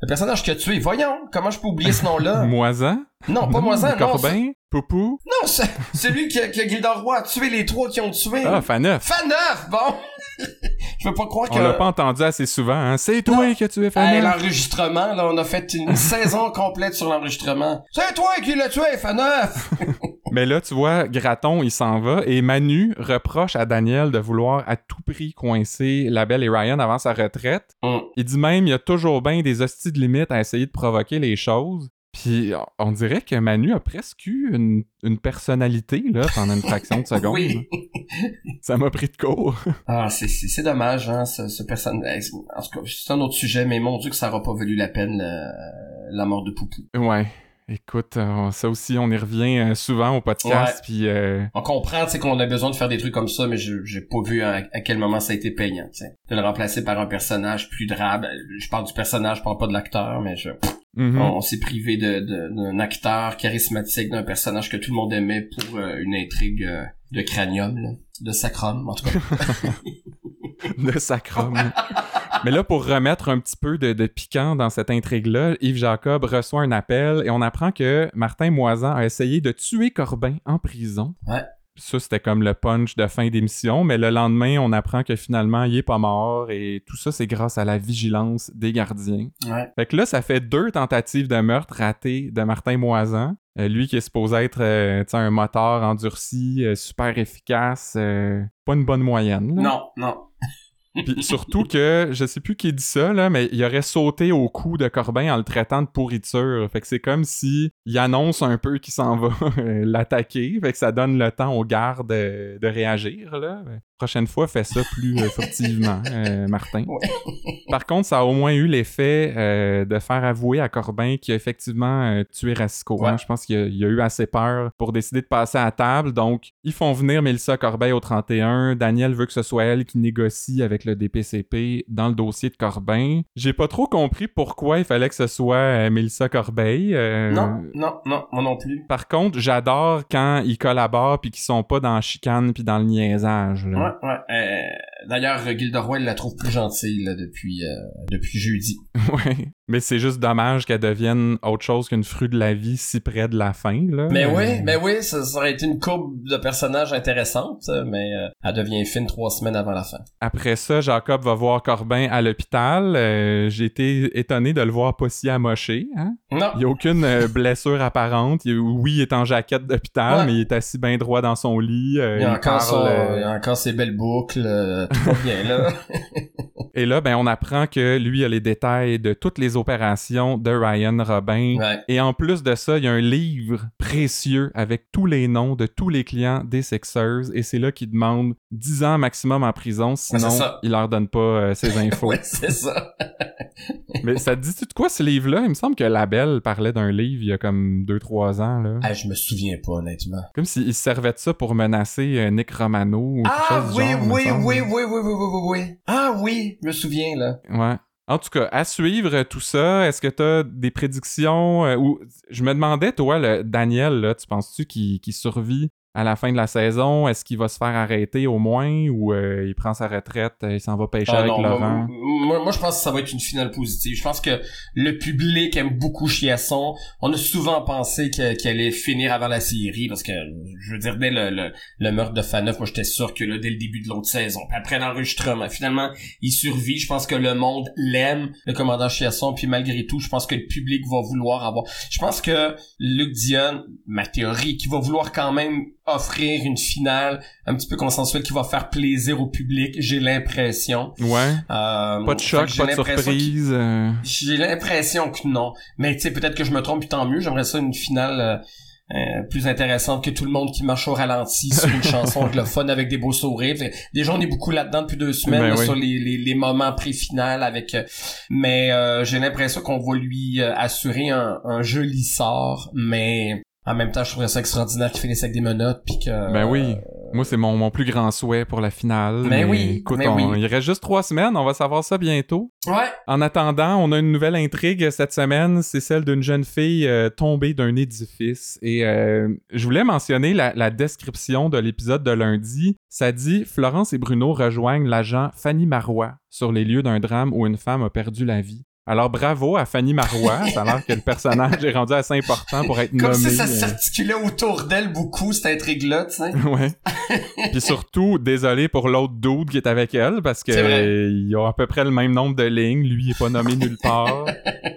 Le personnage que tu es. Voyons, comment je peux oublier ce nom-là? *laughs* Moisan? non, pas moi ça, non. Corbin? Poupou? Non, c'est celui que, que Gildor Roy a tué les trois qui ont tué. Ah, Faneuf! Faneuf, bon! *laughs* je veux pas croire que... On l'a pas entendu assez souvent, hein. C'est toi que tu es fait l'enregistrement, là, on a fait une *laughs* saison complète sur l'enregistrement. C'est toi qui l'as tué, Faneuf! *laughs* Mais là, tu vois, Graton, il s'en va et Manu reproche à Daniel de vouloir à tout prix coincer la belle et Ryan avant sa retraite. Mm. Il dit même, il y a toujours bien des hosties de limite à essayer de provoquer les choses. Puis on dirait que Manu a presque eu une, personnalité là, pendant une fraction de seconde. oui. *laughs* Ça m'a pris de court. ah, c'est dommage, hein, ce, ce personnage. En tout cas, c'est un autre sujet, mais mon Dieu que ça aura pas valu la peine la mort de Poupou. Ouais. Écoute, euh, ça aussi, on y revient euh, souvent au podcast, puis... Euh... On comprend, qu'on a besoin de faire des trucs comme ça, mais j'ai pas vu à, quel moment ça a été payant, tu sais. De le remplacer par un personnage plus drabe. Je parle du personnage, je parle pas de l'acteur, mais je... Mm-hmm. On, s'est privé d'un de, acteur charismatique, d'un personnage que tout le monde aimait pour euh, une intrigue de cranium, là. De sacrum, en tout cas. *laughs* de sacrum. Mais là, pour remettre un petit peu de, piquant dans cette intrigue-là, Yves Jacob reçoit un appel et on apprend que Martin Moisan a essayé de tuer Corbin en prison. Ouais. Ça, c'était comme le punch de fin d'émission, mais le lendemain, on apprend que finalement, il est pas mort et tout ça, c'est grâce à la vigilance des gardiens. Ouais. Fait que là, ça fait deux tentatives de meurtre ratées de Martin Moisan. Euh, lui qui est supposé être euh, un moteur endurci, euh, super efficace, pas une bonne moyenne. Non, non. Puis surtout que, je sais plus qui dit ça, là, mais il aurait sauté au cou de Corbin en le traitant de pourriture. Fait que c'est comme si il annonce un peu qu'il s'en va *laughs* l'attaquer. Fait que ça donne le temps aux gardes de, réagir, là prochaine fois, fais ça plus euh, furtivement, *laughs* euh, Martin. Par contre, ça a au moins eu l'effet euh, de faire avouer à Corbin qu'il a effectivement tué Rasco. Hein. Je pense qu'il a, a, eu assez peur pour décider de passer à table. Donc, ils font venir Mélissa Corbeil au 31. Daniel veut que ce soit elle qui négocie avec le DPCP dans le dossier de Corbin. J'ai pas trop compris pourquoi il fallait que ce soit Mélissa Corbeil. Non, non, non, moi non plus. Par contre, j'adore quand ils collaborent puis qu'ils sont pas dans la chicane puis dans le niaisage. Ouais, ouais. Euh, d'ailleurs, Gilderoy la trouve plus gentille là, depuis, euh, depuis jeudi. *laughs* ouais. Mais c'est juste dommage qu'elle devienne autre chose qu'une fruit de la vie si près de la fin, là. Mais oui, mais oui, ça, aurait été une courbe de personnage intéressante, mais euh, elle devient fine trois semaines avant la fin. Après ça, Jacob va voir Corbin à l'hôpital. Euh, j'ai été étonné de le voir pas si amoché, hein? Non. Il y a aucune euh, *laughs* blessure apparente. oui, il est en jaquette d'hôpital, mais il est assis bien droit dans son lit. il, a encore il a encore ses belles boucles, tout va bien, là. *laughs* Et là, ben, on apprend que lui a les détails de toutes les opérations de Ryan Robin. Et en plus de ça, il y a un livre précieux avec tous les noms de tous les clients des Sixers. Et c'est là qu'il demande 10 ans maximum en prison, sinon il leur donne pas euh, ses *laughs* infos. ouais, c'est ça. *laughs* Mais ça te dit-tu de quoi ce livre-là? Il me semble que Labelle parlait d'un livre il y a comme 2-3 ans. Là. Ah, je me souviens pas, honnêtement. Comme s'il servait de ça pour menacer euh, Nick Romano ou quelque ah, chose oui. Oui, oui, oui, oui, oui, oui, oui, Ah oui, je me souviens, là. Ouais. En tout cas, à suivre euh, tout ça, est-ce que tu as des prédictions euh, ou je me demandais toi le Daniel là, tu penses-tu qu'il qu survit à la fin de la saison, est-ce qu'il va se faire arrêter au moins ou euh, il prend sa retraite, et il s'en va pêcher ah avec Laurent? Moi, moi, je pense que ça va être une finale positive. Je pense que le public aime beaucoup Chiasson. On a souvent pensé qu'elle allait finir avant la série parce que, je veux dire, dès le, le, meurtre de Faneuf, moi j'étais sûr que là, dès le début de l'autre saison, après l'enregistrement, finalement, il survit. Je pense que le monde l'aime, le commandant Chiasson, puis malgré tout, je pense que le public va vouloir avoir... Je pense que Luc Dion, ma théorie, qui va vouloir quand même offrir une finale un petit peu consensuelle qui va faire plaisir au public, j'ai l'impression. Ouais. Euh, pas de choc, pas de surprise. Euh. J'ai l'impression que non. Mais tu sais, peut-être que je me trompe, puis tant mieux. J'aimerais ça une finale euh, euh, plus intéressante que tout le monde qui marche au ralenti *laughs* sur une chanson anglophone avec des beaux sourires. Déjà, on est beaucoup là-dedans depuis deux semaines ben sur les, les, les, moments pré-final avec... mais j'ai l'impression qu'on va lui assurer un, un joli sort, mais en même temps, je trouverais ça extraordinaire qu'il finisse avec des menottes puis que. Ben oui. Moi, c'est mon, mon plus grand souhait pour la finale. Ben mais, oui. Écoute, mais il reste juste trois semaines. On va savoir ça bientôt. Ouais. En attendant, on a une nouvelle intrigue cette semaine. C'est celle d'une jeune fille euh, tombée d'un édifice. Et euh, je voulais mentionner la, la description de l'épisode de lundi. Ça dit Florence et Bruno rejoignent l'agent Fanny Marois sur les lieux d'un drame où une femme a perdu la vie. Alors bravo à Fanny Marois, *laughs* ça a l'air que le personnage est rendu assez important pour être Comme nommé. si ça euh, s'articulait autour d'elle beaucoup, cette intrigue-là, tu sais. *laughs* ouais. *laughs* Puis surtout, désolé pour l'autre dude qui est avec elle, parce que euh, il a à peu près le même nombre de lignes. Lui, il est pas nommé nulle part.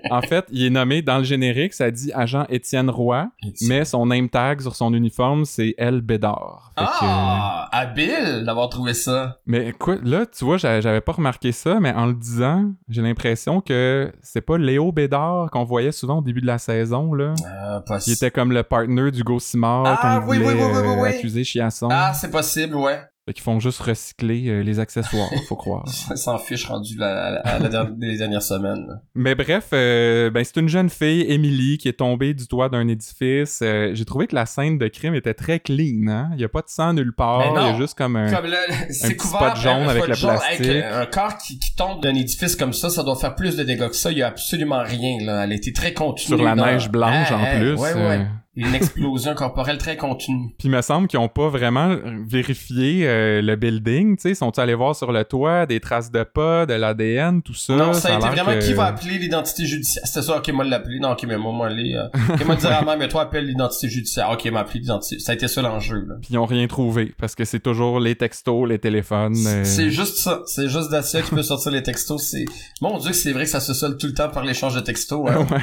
en fait, il est nommé dans le générique, ça dit agent Étienne Roy, mais son name tag sur son uniforme, c'est El Bédard. Fait que, Ah, habile d'avoir trouvé ça. mais écoute, là, tu vois, j'a- j'avais pas remarqué ça, mais en le disant, j'ai l'impression que c'est pas Léo Bédard qu'on voyait souvent au début de la saison, là? Euh, pas Il était comme le partner du Simard Ah, quand il oui, oui, voulait oui, oui, oui, euh, oui. accuser Chiasson. Ah, c'est possible, ouais. Fait qu'ils font juste recycler euh, les accessoires, faut croire. *laughs* Ça s'en fiche rendu la, à la dernière- les dernières semaines. là. Mais bref, euh, ben c'est une jeune fille, Emily, qui est tombée du toit d'un édifice. Euh, J'ai trouvé que la scène de crime était très clean, hein. Il y a pas de sang nulle part, il y a juste comme un... Comme là, c'est petit couvert spot jaune un avec le plastique. un corps qui, qui tombe d'un édifice comme ça, ça doit faire plus de dégâts que ça. Il y a absolument rien, là. Elle était très contenue. Sur la neige blanche, Ah, en ah, plus. Ouais, ouais. Une explosion corporelle très contenue. Puis il me semble qu'ils ont pas vraiment vérifié euh, le building, tu sais. Sont allés voir sur le toit des traces de pas, de l'ADN, tout ça? non, ça a été vraiment que- qui va appeler l'identité judiciaire? C'était ça, ok, moi l'appeler. Non, ok, mais moi, moi, aller. Euh, ok, moi dire mère, mais toi appelle l'identité judiciaire. Ok, m'a appelé l'identité. Ça a été ça l'enjeu, là. Puis ils ont rien trouvé, parce que c'est toujours les textos, les téléphones... euh, C'est juste ça. C'est juste Dacia qui peut sortir les textos. C'est, mon dieu, c'est vrai que ça se solde tout le temps par l'échange de textos. hein. *laughs*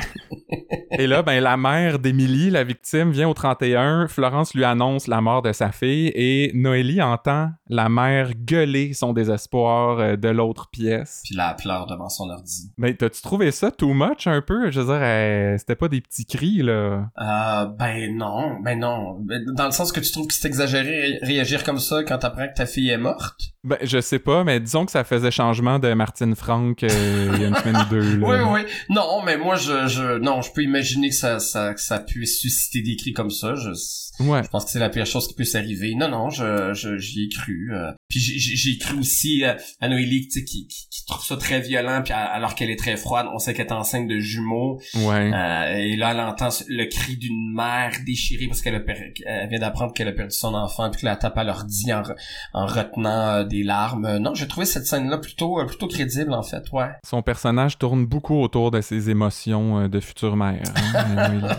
Ouais. Et là, ben, la mère d'Émilie, la victime, vient au 31. Florence lui annonce la mort de sa fille et Noélie entend la mère gueuler son désespoir euh, de l'autre pièce. Puis elle pleure devant son ordi. Ben, t'as-tu trouvé ça too much un peu? Je veux dire, euh, c'était pas des petits cris, là. Euh, ben non, ben non. Ben, Dans le sens que tu trouves que c'est exagéré ré- réagir comme ça quand t'apprends que ta fille est morte? Ben, je sais pas, mais disons que ça faisait changement de Martine Franck euh, il y a une semaine ou deux, là. Oui, oui. Non, mais moi, je, je, non, je peux imaginer que ça, ça, que ça puisse susciter des cris comme ça. Je, Ouais. je pense que c'est la pire chose qui peut s'arriver. Non, non, je, je, j'y ai cru. euh. Puis j'ai- cru aussi euh, à Noélie, tu sais, qui, qui, qui trouve ça très violent, puis alors qu'elle est très froide, on sait qu'elle est enceinte de jumeaux. Ouais. Euh, et là, elle entend le cri d'une mère déchirée parce qu'elle a per- elle vient d'apprendre qu'elle a perdu son enfant puis qu'elle la tape à l'ordi en, re- en retenant euh, des larmes. Euh, Non, j'ai trouvé cette scène-là plutôt euh, plutôt crédible en fait, ouais. Son personnage tourne beaucoup autour de ses émotions de future mère. hein. *laughs*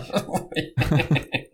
*laughs*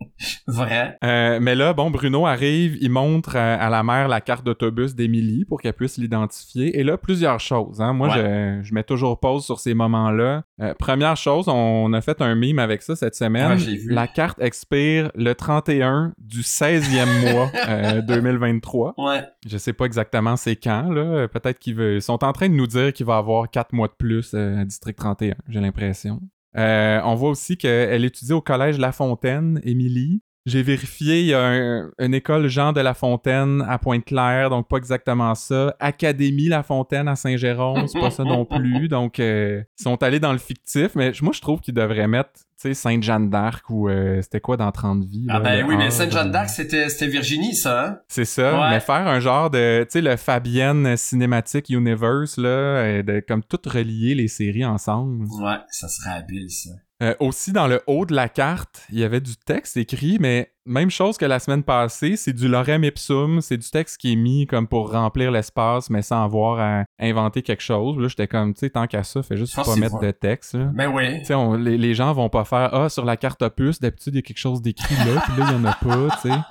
Vrai. Euh, mais là, bon, Bruno arrive, il montre à, à la mère la carte d'autobus d'Émilie pour qu'elle puisse l'identifier. Et là, plusieurs choses. Hein. Moi, je, je mets toujours pause sur ces moments-là. Euh, première chose, on a fait un mime avec ça cette semaine. Ouais, vu. La carte expire le 31 du 16e *laughs* mois euh, 2023. Ouais. Je sais pas exactement c'est quand, là. Peut-être qu'ils sont en train de nous dire qu'il va y avoir quatre mois de plus euh, à District 31, j'ai l'impression. Euh, on voit aussi qu'elle étudie au collège La Fontaine, Émilie. J'ai vérifié, il y a un- une école Jean de La Fontaine à Pointe-Claire, donc pas exactement ça. Académie La Fontaine à Saint-Jérôme, c'est pas ça non plus. *laughs* Donc, euh, ils sont allés dans le fictif, mais moi, je trouve qu'ils devraient mettre, tu sais, Sainte-Jeanne d'Arc ou euh, c'était quoi dans 30 vies? Ah ben oui, mais Sainte-Jeanne d'Arc, c'était Virginie, ça, hein? c'est ça, Ouais. mais faire un genre de, tu sais, le Fabienne Cinematic Universe, là, euh, de comme tout relier les séries ensemble. Ouais, ça serait habile, ça. Euh, aussi, dans le haut de la carte, il y avait du texte écrit, mais même chose que la semaine passée, c'est du lorem ipsum, c'est du texte qui est mis comme pour remplir l'espace, mais sans avoir à inventer quelque chose. Là, j'étais comme, tu sais, tant qu'à ça, fais juste pas mettre de texte, là. Ben oui. Tu sais, les, les gens vont pas faire Ah, sur la carte opus, d'habitude, il y a quelque chose d'écrit là, puis là, il y en a pas, tu sais. *laughs*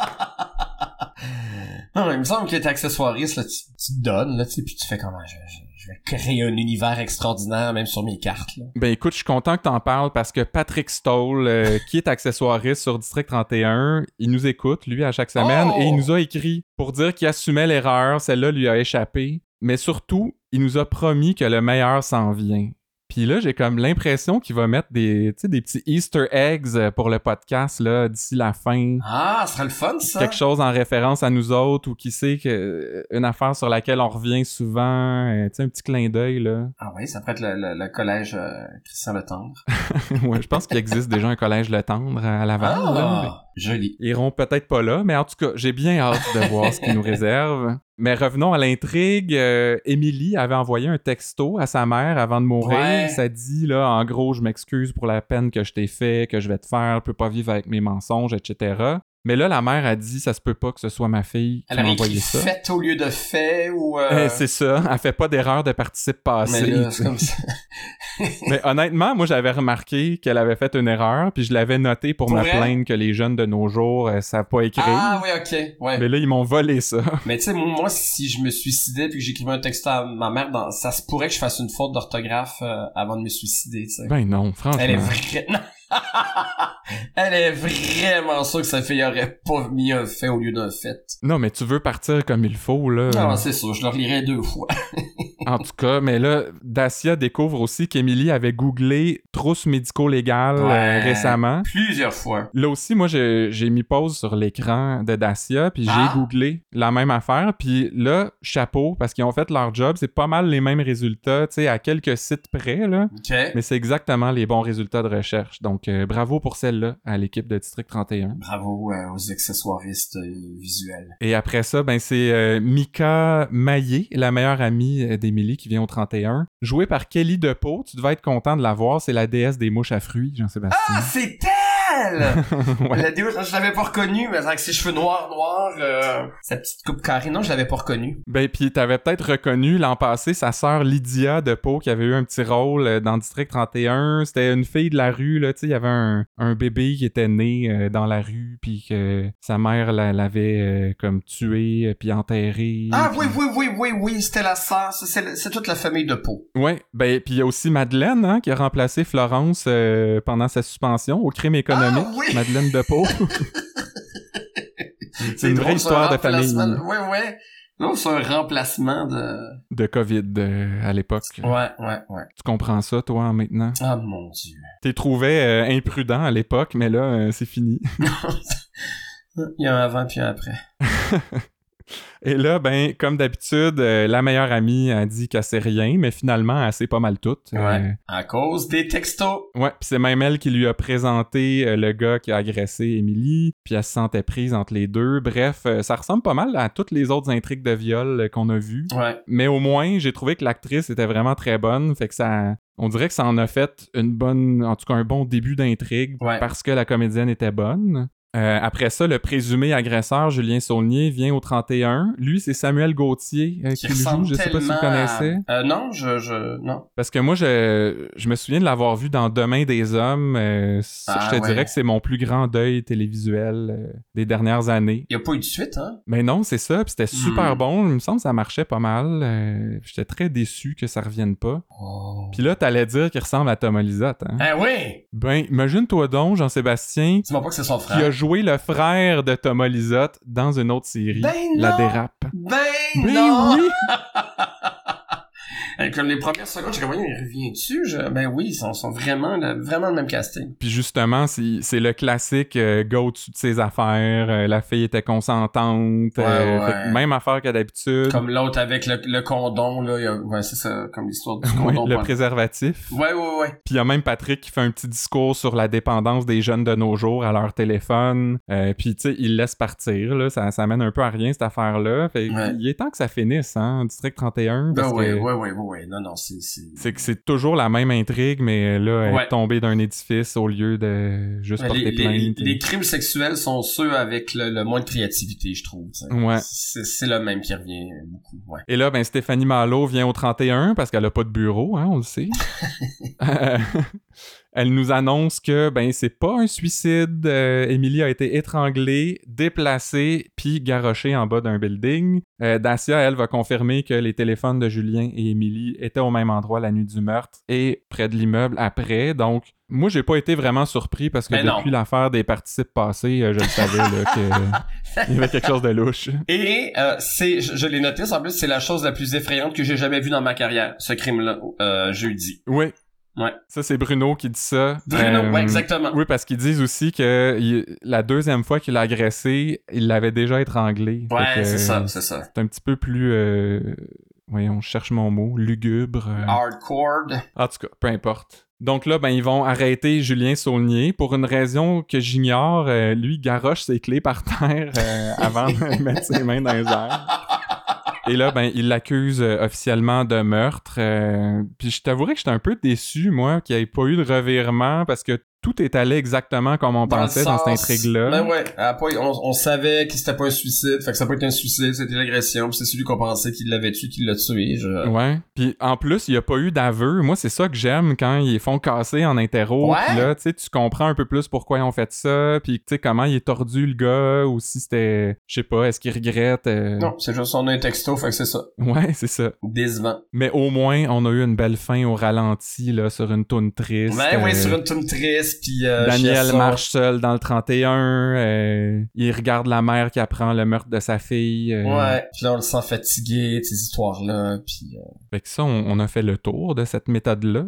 Non, mais il me semble que les accessoiristes, là, tu, tu te donnes, là, tu sais, puis tu fais comment, je, je, créer un univers extraordinaire, même sur mes cartes, là. Ben écoute, je suis content que t'en parles parce que Patrick Stoll, euh, *laughs* qui est accessoiriste sur District 31, il nous écoute, lui, à chaque semaine, Oh! et il nous a écrit pour dire qu'il assumait l'erreur, celle-là lui a échappé, mais surtout, il nous a promis que le meilleur s'en vient. Puis là, j'ai comme l'impression qu'il va mettre des, tu sais, des petits Easter eggs euh, pour le podcast là d'ici la fin. Ah, ce serait le fun, ça. Quelque chose en référence à nous autres ou qui sait que euh, une affaire sur laquelle on revient souvent, euh, tu sais, un petit clin d'œil là. Ah oui, ça pourrait être le, le, le collège euh, Christian Le Tendre. *laughs* ouais, je pense qu'il existe déjà un collège Le Tendre à Laval. là, mais- Ah, joli. Ils iront peut-être pas là, mais en tout cas, j'ai bien hâte de *laughs* voir ce qu'ils nous réservent. Mais revenons à l'intrigue. Euh, Émilie avait envoyé un texto à sa mère avant de mourir. Ouais. Ça dit, là, en gros, je m'excuse pour la peine que je t'ai fait, que je vais te faire, je peux pas vivre avec mes mensonges, etc. Mais là, la mère a dit, ça se peut pas que ce soit ma fille qui m'a a envoyé ça. fait au lieu de fait ou... euh, Eh, c'est ça, elle fait pas d'erreur de participe mais passé. là, *laughs* c'est comme ça. *laughs* Mais honnêtement, moi, j'avais remarqué qu'elle avait fait une erreur, puis je l'avais noté pour, Pour me plaindre que les jeunes de nos jours euh, savent pas écrire. Ah oui, ok. Ouais. Mais là, ils m'ont volé ça. *laughs* Mais tu sais, moi, si je me suicidais puis que j'écrivais un texte à ma mère, dans... ça se pourrait que je fasse une faute d'orthographe euh, avant de me suicider, tu sais. Ben non, franchement. Elle est vraiment... *laughs* Elle est vraiment sûre que sa fille aurait pas mis un fait au lieu d'un fait. Non, mais tu veux partir comme il faut, là. Non, c'est ça, je le relirai deux fois. *laughs* En tout cas, mais là, Dacia découvre aussi qu'Émilie avait googlé trousse médico-légale euh, récemment. Plusieurs fois. Là aussi, moi, j'ai mis pause sur l'écran de Dacia, puis j'ai Ah. googlé la même affaire. Puis là, chapeau, parce qu'ils ont fait leur job. C'est pas mal les mêmes résultats, tu sais, à quelques sites près, là. OK. Mais c'est exactement les bons résultats de recherche. Donc, euh, bravo pour celle-là à l'équipe de District 31. Bravo euh, aux accessoiristes euh, visuels. Et après ça, ben c'est Mika Maillé, la meilleure amie d'Émilie qui vient au 31. Jouée par Kelly Depeau. Tu devais être content de la voir. C'est la déesse des mouches à fruits, Jean-Sébastien. Ah, elle! *laughs* Ouais. La déo, je l'avais pas reconnue, mais avec ses cheveux noirs, noirs, euh, sa petite coupe carrée, non, je l'avais pas reconnue. Ben, puis t'avais peut-être reconnu l'an passé sa sœur Lydia Depeau qui avait eu un petit rôle euh, dans District 31. C'était une fille de la rue, là, tu sais, il y avait un, un bébé qui était né euh, dans la rue, puis que sa mère la- l'avait euh, comme tué, puis enterré. Ah oui, oui, oui, oui, oui, c'était la sœur, c'est toute la famille de Pau. Ouais, ben puis il y a aussi Madeleine hein, qui a remplacé Florence pendant sa suspension au crime économique. Ah, oui! Madeleine. *laughs* C'est une vraie histoire de famille Ouais, ouais. Non, c'est un remplacement de... de Covid euh, à l'époque. Ouais, ouais, ouais. Tu comprends ça toi maintenant? Ah, mon dieu. T'es trouvé euh, imprudent à l'époque, mais là euh, c'est fini. *laughs* Il y a un avant puis un après. *laughs* Et là, ben comme d'habitude, euh, la meilleure amie a dit qu'elle sait rien, mais finalement elle sait pas mal tout. Euh, Ouais. À cause des textos. Ouais, puis c'est même elle qui lui a présenté euh, le gars qui a agressé Emily, puis elle se sentait prise entre les deux. Bref, ça ressemble pas mal à toutes les autres intrigues de viol qu'on a vues. Ouais. Mais au moins, j'ai trouvé que l'actrice était vraiment très bonne, fait que ça... On dirait que ça en a fait une bonne... En tout cas, un bon début d'intrigue, Ouais. parce que la comédienne était bonne. Euh, après ça, le présumé agresseur, Julien Saulnier, vient au 31. Lui, c'est Samuel Gauthier euh, qui Qui le joue. Je sais pas si vous connaissez. à- Euh, non, je, je, non. Parce que moi, je, je me souviens de l'avoir vu dans Demain des hommes. Ah, je te ouais. dirais que c'est mon plus grand deuil télévisuel des dernières années. Il y a pas eu de suite, hein? Mais non, c'est ça. Puis c'était super Hmm. bon. Il me semble que ça marchait pas mal. J'étais très déçu que ça revienne pas. Oh. Puis là, t'allais dire qu'il ressemble à Thomas Lisotte. Hein? Ah oui! Ben, imagine-toi donc, Jean-Sébastien, Dis-moi pas que c'est son frère. Joué le frère de Thomas Lisotte dans une autre série. Ben La dérape. Ben, Ben non! oui! *laughs* Et comme les premières secondes, j'ai comme, il revient dessus. Je... Ben oui, ils sont, sont vraiment, le, vraiment le même casting. Puis justement, c'est le classique euh, go au-dessus de ses affaires, euh, la fille était consentante, euh, Ouais, fait que ouais. même affaire qu'à d'habitude. Comme l'autre avec le, le condom, là. il y a- Ouais, c'est ça, comme l'histoire du *laughs* condom. le préservatif. ouais, ouais, ouais. Puis il y a même Patrick qui fait un petit discours sur la dépendance des jeunes de nos jours à leur téléphone. Euh, puis tu sais, il laisse partir, là. Ça, ça mène un peu à rien, cette affaire-là. Fait que il est temps que ça finisse, hein, District 31. Ben Parce ouais, que ouais, ouais, ouais, ouais. Non, non, c'est... que c'est toujours la même intrigue, mais là, elle Ouais. est tombée d'un édifice au lieu de juste Ouais, porter les, les, plainte. les crimes sexuels sont ceux avec le, le moins de créativité, je trouve. C'est le même qui revient beaucoup. Et là, ben, Stéphanie Malo vient au 31 parce qu'elle a pas de bureau, hein, on le sait. *laughs* *laughs* Elle nous annonce que, ben, c'est pas un suicide. Euh, Émilie a été étranglée, déplacée, puis garochée en bas d'un building. Euh, Dacia, elle, va confirmer que les téléphones de Julien et Émilie étaient au même endroit la nuit du meurtre et près de l'immeuble après. Donc, moi, j'ai pas été vraiment surpris parce que depuis l'affaire des participes passés, euh, je le savais, là, que- *laughs* il y avait quelque chose de louche. Et euh, c'est, je, je l'ai noté, en plus, c'est la chose la plus effrayante que j'ai jamais vue dans ma carrière, ce crime-là, jeudi. Oui. Ouais. Ça, c'est Bruno qui dit ça. Bruno, Euh, ouais, exactement. Oui, parce qu'ils disent aussi que il- la deuxième fois qu'il l'a agressé, il l'avait déjà étranglé. Ouais, c'est ça, c'est ça. C'est un petit peu plus... euh, Voyons, je cherche mon mot. Lugubre. euh. Hardcore. En tout cas, peu importe. Donc là, ben, ils vont arrêter Julien Saulnier pour une raison que j'ignore. euh, lui, garoche ses clés par terre euh, avant de *laughs* mettre ses mains dans les airs. Et là, ben, il l'accuse euh, officiellement de meurtre. euh, puis je t'avouerais que j'étais un peu déçu, moi, qu'il n'y ait pas eu de revirement parce que tout est allé exactement comme on Dans pensait dans cette intrigue-là. Ben ouais, pas- on, on savait que c'était pas un suicide, fait que ça pas été un suicide, c'était l'agression, puis c'est celui qu'on pensait qu'il l'avait tué qui l'a tué. Je... Ouais. Puis en plus, il y a pas eu d'aveu. Moi, c'est ça que j'aime quand ils font casser en interro. Ouais. Là, tu sais, tu comprends un peu plus pourquoi ils ont fait ça. Puis tu sais, comment il est tordu le gars. Ou si c'était, je sais pas, est-ce qu'il regrette. euh, Non, c'est juste on a un texto, fait que c'est ça. Ouais, c'est ça. Décevant. Mais au moins, on a eu une belle fin au ralenti, là, sur une toune triste. Ouais, ouais, Euh, sur une tune triste, puis euh, Daniel marche seul dans le 31. euh, il regarde la mère qui apprend le meurtre de sa fille. euh, Ouais, puis là on le sent fatigué ces histoires-là, puis Fait que ça, on, on a fait le tour de cette méthode-là.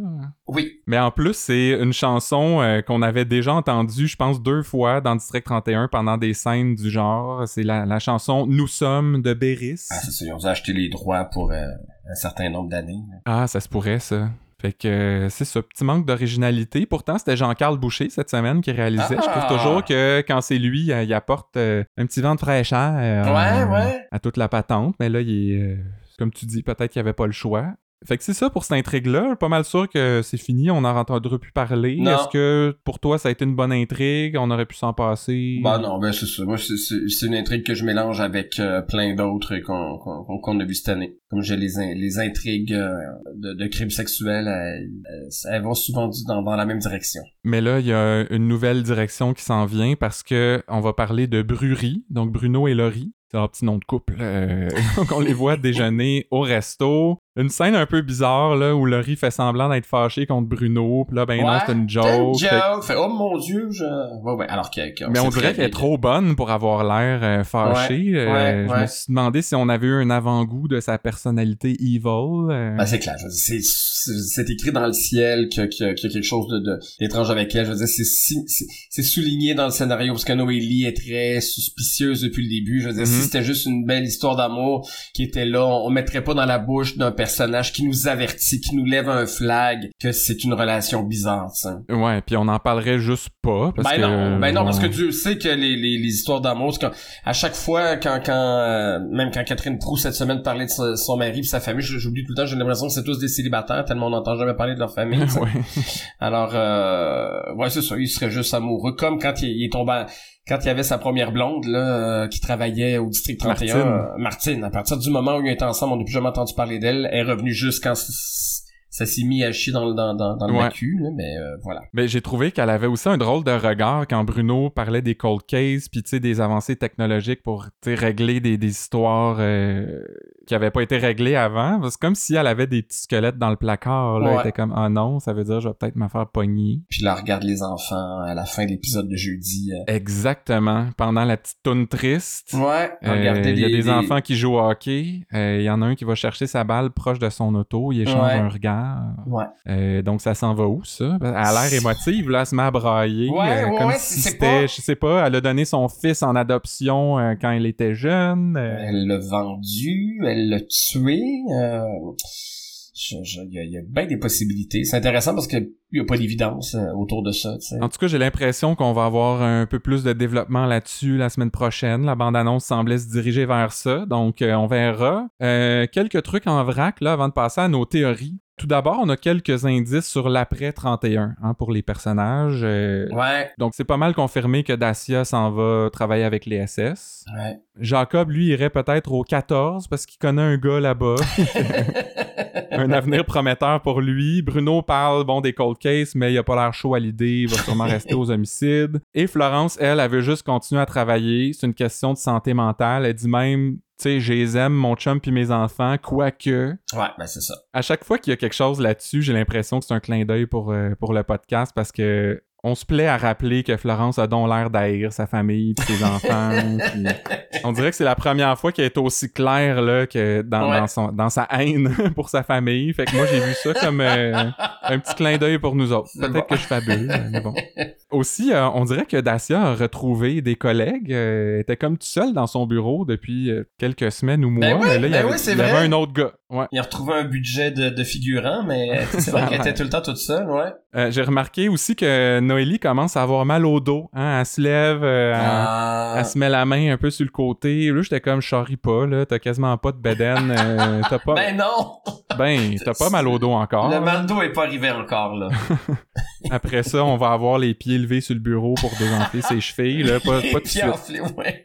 oui, Mais en plus, c'est une chanson qu'on avait déjà entendue, je pense, deux fois dans District 31 pendant des scènes du genre. C'est la, la chanson Nous sommes de Béris. ah, c'est ça, ils ont dû acheter les droits pour un certain nombre d'années. Ah, ça se pourrait, ça. Fait que euh, c'est ce petit manque d'originalité. Pourtant, c'était Jean-Carl Boucher cette semaine qui réalisait. Je Ah! trouve toujours que quand c'est lui, euh, il apporte euh, un petit vent de fraîcheur euh, Ouais, ouais. à toute la patente. Mais là, il est, comme tu dis, peut-être qu'il n'y avait pas le choix. Fait que c'est ça pour cette intrigue-là. Pas mal sûr que c'est fini. On n'en entendra plus parler. Est-ce que pour toi, ça a été une bonne intrigue? On aurait pu s'en passer? Bah non, ben c'est ça. Moi, c'est- une intrigue que je mélange avec euh, plein d'autres qu'on a vu cette année. Comme j'ai les, in- les intrigues euh, de, de crimes sexuels, elles, vont souvent dans la même direction. Mais là, il y a une nouvelle direction qui s'en vient parce que on va parler de Brury, donc Bruno et Laurie. C'est leur petit nom de couple. euh, *laughs* donc on les voit *laughs* déjeuner au resto. Une scène un peu bizarre là où Laurie fait semblant d'être fâchée contre Bruno. Puis là, ben non, Ouais, c'est une joke. Fait- joke. Fait, oh mon dieu, je... Ouais, ouais, alors que... que mais on dirait qu'elle est trop bonne pour avoir l'air euh, fâchée. Euh, Je me suis demandé si on avait eu un avant-goût de sa personnalité evil. euh. Ben, c'est clair, c'est, écrit dans le ciel que, que, qu'il y a quelque chose de, de d'étrange avec elle. Je veux dire, c'est, si- c'est, c'est souligné dans le scénario parce que Noélie est très suspicieuse depuis le début. Je veux dire, si Mhm. c'était juste une belle histoire d'amour qui était là, on, on mettrait pas dans la bouche d'un personnage qui nous avertit, qui nous lève un flag que c'est une relation bizarre, sais. Ouais, puis on en parlerait juste pas. Parce ben que, non, ben non, parce que Dieu sait que les, les, les histoires d'amour, à chaque fois, quand, quand euh, même quand Catherine Proux cette semaine parlait de son, son mari et sa famille, je- j'oublie tout le temps, j'ai l'impression que c'est tous des célibataires, tellement on n'entend jamais parler de leur famille. *laughs* ouais. Alors, euh, ouais, c'est ça, il serait juste amoureux, comme quand il, il est tombé, en- quand il avait sa première blonde là, euh, qui travaillait au district 31, Martine. euh, Martine. À partir du moment où ils étaient ensemble, on n'a plus jamais entendu parler d'elle. Elle est revenue juste quand ça s'est mis à chier dans le dans, dans, dans le macu, là, mais euh, voilà. Ben, j'ai trouvé qu'elle avait aussi un drôle de regard quand Bruno parlait des cold cases puis tu sais des avancées technologiques pour régler des, des histoires euh, qui avaient pas été réglées avant. C'est comme si elle avait des petits squelettes dans le placard. Là. Elle était comme ah non, ça veut dire je vais peut-être me faire pogner. Puis là, regarde les enfants à la fin de l'épisode de jeudi. euh, Exactement. Pendant la petite toune triste. Ouais, euh, il y a des enfants qui jouent au hockey. Euh, Il y en a un qui va chercher sa balle proche de son auto. Il échange Ouais. un regard. Ouais. Donc ça s'en va où ça? Elle a l'air émotive, là, elle se met à brailler. Ouais, comme si c'était, pas- je sais pas, elle a donné son fils en adoption quand elle était jeune. Elle l'a vendu, elle l'a tué. Euh... Il y, a, bien des possibilités. C'est intéressant parce qu'il n'y a pas d'évidence euh, autour de ça. En tout cas, j'ai l'impression qu'on va avoir un peu plus de développement là-dessus la semaine prochaine. La bande-annonce semblait se diriger vers ça, donc euh, on verra. Euh, quelques trucs en vrac, là, avant de passer à nos théories. Tout d'abord, on a quelques indices sur l'après 31 hein, pour les personnages. euh, Ouais, Donc, c'est pas mal confirmé que Dacia s'en va travailler avec les SS. ouais. Jacob, lui, irait peut-être au 14 parce qu'il connaît un gars là-bas. *laughs* un avenir prometteur pour lui. Bruno parle, bon, des cold cases, mais il a pas l'air chaud à l'idée. Il va sûrement rester aux homicides. Et Florence, elle, elle veut juste continuer à travailler. C'est une question de santé mentale. Elle dit même, sais, je les aime, mon chum puis mes enfants, quoique. Ouais, ben c'est ça. À chaque fois qu'il y a quelque chose là-dessus, j'ai l'impression que c'est un clin d'œil pour, euh, pour le podcast parce que on se plaît à rappeler que Florence a donc l'air d'haïr sa famille pis ses *laughs* enfants. on dirait que c'est la première fois qu'elle est aussi claire là, que dans, Ouais. dans, son, dans sa haine *laughs* pour sa famille. Fait que moi, j'ai vu ça comme euh, un petit clin d'œil pour nous autres. Peut-être bon. que je fabule, mais bon. Aussi, euh, on dirait que Dacia a retrouvé des collègues. euh, était comme tout seul dans son bureau depuis quelques semaines ou mois. Ben oui, mais là, il y ben avait, oui, il un autre gars. Ouais. Il a retrouvé un budget de, de figurant, mais *laughs* c'est vrai qu'elle était tout le temps toute seule, ouais. Euh, j'ai remarqué aussi que Noélie commence à avoir mal au dos. Hein? Elle se lève, euh, elle, Ah. elle se met la main un peu sur le côté. Là, j'étais comme, je pas, là. T'as quasiment pas de bedaine. euh, t'as pas... *laughs* Ben non! Ben, t'as pas mal au dos encore. Le mal d'eau est pas arrivé encore, là. *laughs* Après ça, on va avoir les pieds levés sur le bureau pour dégonfler ses chevilles, là, pas, pas tout enflé, ouais.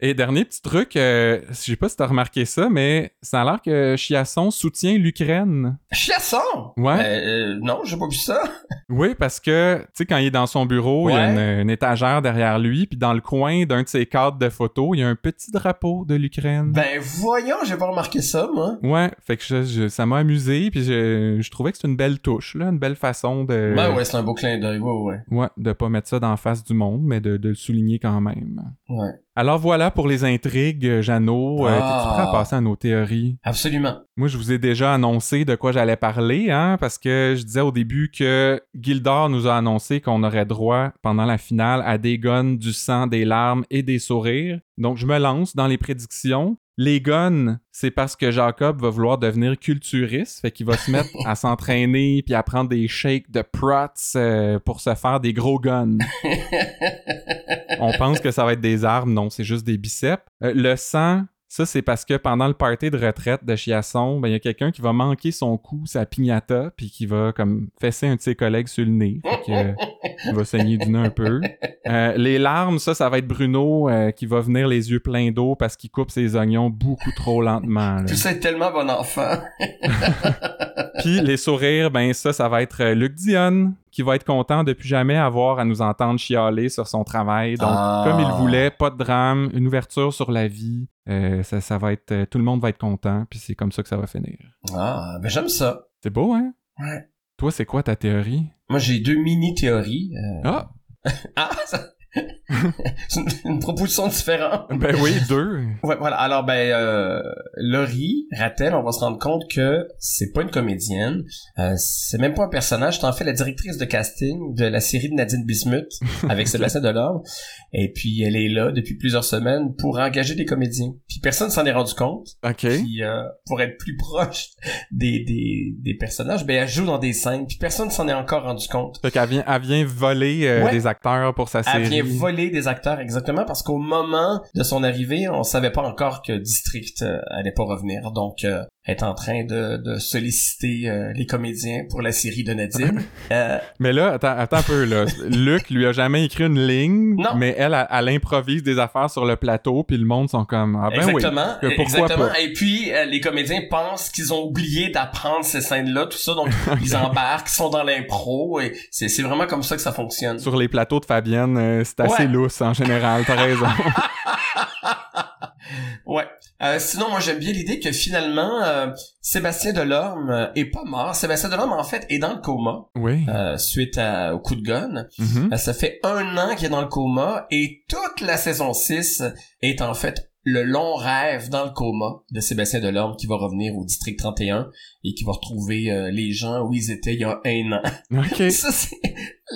Et dernier petit truc, euh, je sais pas si t'as remarqué ça, mais ça a l'air que Chiasson soutient l'Ukraine. Chiasson! Ouais. Euh, euh, non, j'ai pas vu ça. *laughs* Oui, parce que, tu sais, quand il est dans son bureau, il y a une, une étagère derrière lui, puis dans le coin d'un de ses cadres de photos, il y a un petit drapeau de l'Ukraine. Ben voyons, j'ai pas remarqué ça, moi. Ouais, fait que je- je- ça m'a amusé, puis je, je trouvais que c'est une belle touche, là, une belle façon de... Ben ouais, c'est un beau clin d'œil, ouais, ouais. Ouais, de pas mettre ça dans face du monde, mais de, de le souligner quand même. Ouais. Alors voilà pour les intrigues, Jeannot. Euh, Ah. T'es-tu prêt à passer à nos théories? Absolument. Moi, je vous ai déjà annoncé de quoi j'allais parler, hein, parce que je disais au début que Gildor nous a annoncé qu'on aurait droit, pendant la finale, à des guns, du sang, des larmes et des sourires. Donc, je me lance dans les prédictions. Les guns, c'est parce que Jacob va vouloir devenir culturiste, fait qu'il va se mettre à *laughs* s'entraîner puis à prendre des shakes de prots euh, pour se faire des gros guns. *laughs* On pense que ça va être des armes, non, c'est juste des biceps. Euh, le sang, ça c'est parce que pendant le party de retraite de Chiasson, ben il y a quelqu'un qui va manquer son coup, sa pignata, puis qui va comme fesser un de ses collègues sur le nez. Fait que, euh, il va saigner du nez un peu. Euh, les larmes, ça, ça va être Bruno euh, qui va venir les yeux pleins d'eau parce qu'il coupe ses oignons beaucoup trop lentement. là. Tout ça est tellement bon enfant. *laughs* Puis les sourires, ben ça, ça va être Luc Dion qui va être content de plus jamais avoir à nous entendre chialer sur son travail. Donc, Ah. comme il voulait, pas de drame, une ouverture sur la vie. Euh, ça, ça va être, euh, tout le monde va être content. Puis c'est comme ça que ça va finir. Ah, ben j'aime ça. C'est beau, hein? Ouais. Toi, c'est quoi ta théorie? Moi, j'ai deux mini-théories. euh, Ah! *laughs* Ah, ça... c'est une, une proposition différente. Ben oui, deux. Ouais, voilà. Alors, ben, euh, Laurie, Rattel, on va se rendre compte que c'est pas une comédienne. Euh, c'est même pas un personnage. C'est en fait la directrice de casting de la série de Nadine Bismuth *laughs* avec Sébastien Delorme. Et puis, elle est là depuis plusieurs semaines pour engager des comédiens. Puis personne s'en est rendu compte. OK. Puis, euh, pour être plus proche des, des, des personnages, ben, elle joue dans des scènes. Puis personne s'en est encore rendu compte. Fait qu'elle vient, elle vient voler euh, Ouais. des acteurs pour sa série. Elle vient voler des acteurs exactement parce qu'au moment de son arrivée, on savait pas encore que District euh, allait pas revenir. Donc, euh, est en train de, de solliciter euh, les comédiens pour la série de Nadine. *laughs* Euh, Mais là, attends, attends un peu, là. Luc lui a jamais écrit une ligne, Non. mais elle, elle, elle improvise des affaires sur le plateau, puis le monde sont comme, ah ben oui. exactement. que pourquoi exactement. pas? Et puis, euh, les comédiens pensent qu'ils ont oublié d'apprendre ces scènes-là, tout ça. Donc, *laughs* ils embarquent, ils sont dans l'impro. Et c'est c'est vraiment comme ça que ça fonctionne. Sur les plateaux de Fabienne, euh, c'est assez Ouais. lousse en général, t'as raison. *laughs* Ouais. Euh, sinon, moi, j'aime bien l'idée que finalement, euh, Sébastien Delorme euh, est pas mort. Sébastien Delorme, en fait, est dans le coma oui. euh, suite à- au coup de gun. Mhm. Euh, ça fait un an qu'il est dans le coma et toute la saison 6 est en fait le long rêve dans le coma de Sébastien Delorme qui va revenir au district 31 et qui va retrouver euh, les gens où ils étaient il y a un an. OK. *laughs* Ça, c'est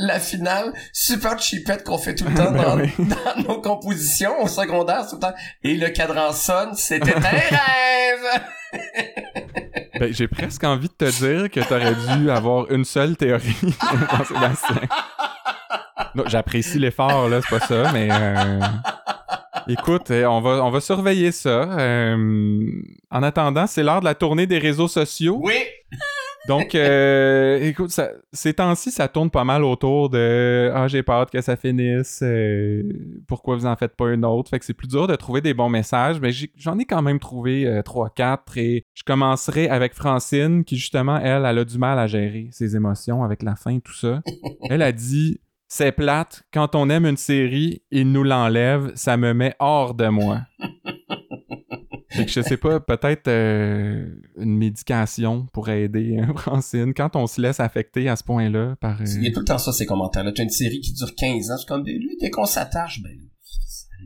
la finale super cheapette qu'on fait tout le temps *laughs* Ben dans, oui. dans nos compositions au secondaire tout le temps. Et le cadran sonne, c'était un rêve! *laughs* Ben, j'ai presque envie de te dire que t'aurais dû avoir une seule théorie, Jean-Sébastien. Non, j'apprécie l'effort, là, c'est pas ça, mais... euh, Écoute, euh, on va, on va surveiller ça. Euh, En attendant, c'est l'heure de la tournée des réseaux sociaux. Oui! Donc, euh, écoute, ça, ces temps-ci, ça tourne pas mal autour de Ah, j'ai peur que ça finisse. euh, pourquoi vous en faites pas une autre? Fait que c'est plus dur de trouver des bons messages, mais j'en ai, quand même trouvé euh, 3-4 et je commencerai avec Francine, qui justement, elle, elle a du mal à gérer ses émotions avec la fin, tout ça. Elle a dit C'est plate, quand on aime une série, il nous l'enlève, ça me met hors de moi. *laughs* Fait que je sais pas, peut-être euh, une médication pourrait aider hein, *laughs* Francine quand on se laisse affecter à ce point-là par. euh, Il y a tout le temps ça, ces commentaires-là. Tu as une série qui dure 15 ans, c'est comme, lui, dès qu'on s'attache, ben,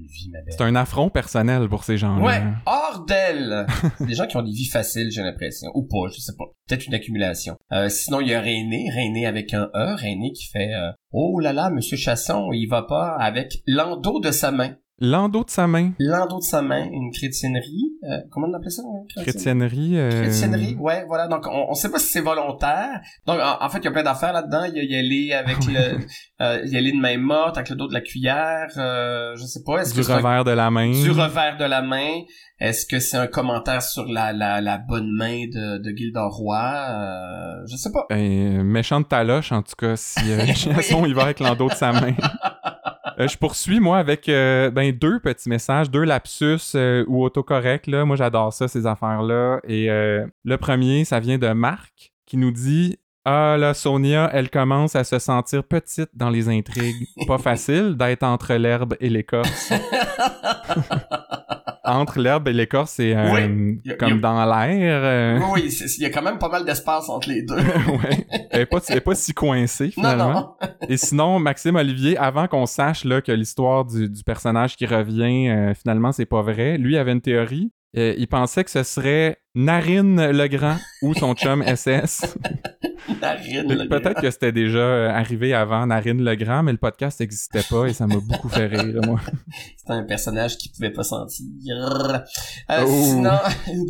vie, ma belle. C'est un affront personnel pour ces gens-là. Ouais, hors d'elle. *laughs* des gens qui ont des vies faciles, j'ai l'impression. Ou pas, je sais pas. Peut-être une accumulation. Euh, sinon, il y a René, René avec un E, René qui fait euh, Oh là là, Monsieur Chasson, il va pas avec l'endos de sa main. L'endos de sa main. L'endos de sa main, une chrétiennerie. Euh, comment on appelle ça? Ouais? Chrétiennerie? Euh... Chrétiennerie, ouais, voilà. Donc, on, on sait pas si c'est volontaire. Donc, en, fait, il y a plein d'affaires là-dedans. Il y a, y a avec *laughs* le... euh, il y a les de main morte, avec le dos de la cuillère. Euh, je sais pas. Est-ce du revers de la main. Du revers de la main. Est-ce que c'est un commentaire sur la, la, la bonne main de, de Gildor Roy? Euh, je sais pas. Ben, méchante taloche, en tout cas, si euh, *laughs* *laughs* oui. il va avec l'endos de sa main. Euh, je poursuis, moi, avec euh, ben, deux petits messages, deux lapsus euh, ou autocorrect. Là. Moi, j'adore ça, ces affaires-là. Et le premier, ça vient de Marc, qui nous dit Ah, là, Sonia, elle commence à se sentir petite dans les intrigues. Pas facile d'être entre l'herbe et l'écorce. *laughs* entre l'herbe et l'écorce, c'est euh, oui, comme a... dans l'air. Euh... Oui, il y a quand même pas mal d'espace entre les deux. *laughs* ouais. Elle est pas, si coincée finalement. Non, non. et sinon, Maxime Olivier, avant qu'on sache là que l'histoire du, du, personnage qui revient, euh, finalement, c'est pas vrai. Lui avait une théorie. Euh, il pensait que ce serait Narine Legrand ou son chum *laughs* SS. Narine Legrand. Peut-être que c'était déjà euh, arrivé avant Narine Legrand, mais le podcast n'existait pas et ça m'a beaucoup fait rire, *laughs* moi. C'était un personnage qui pouvait pas sentir. Euh, oh. Sinon,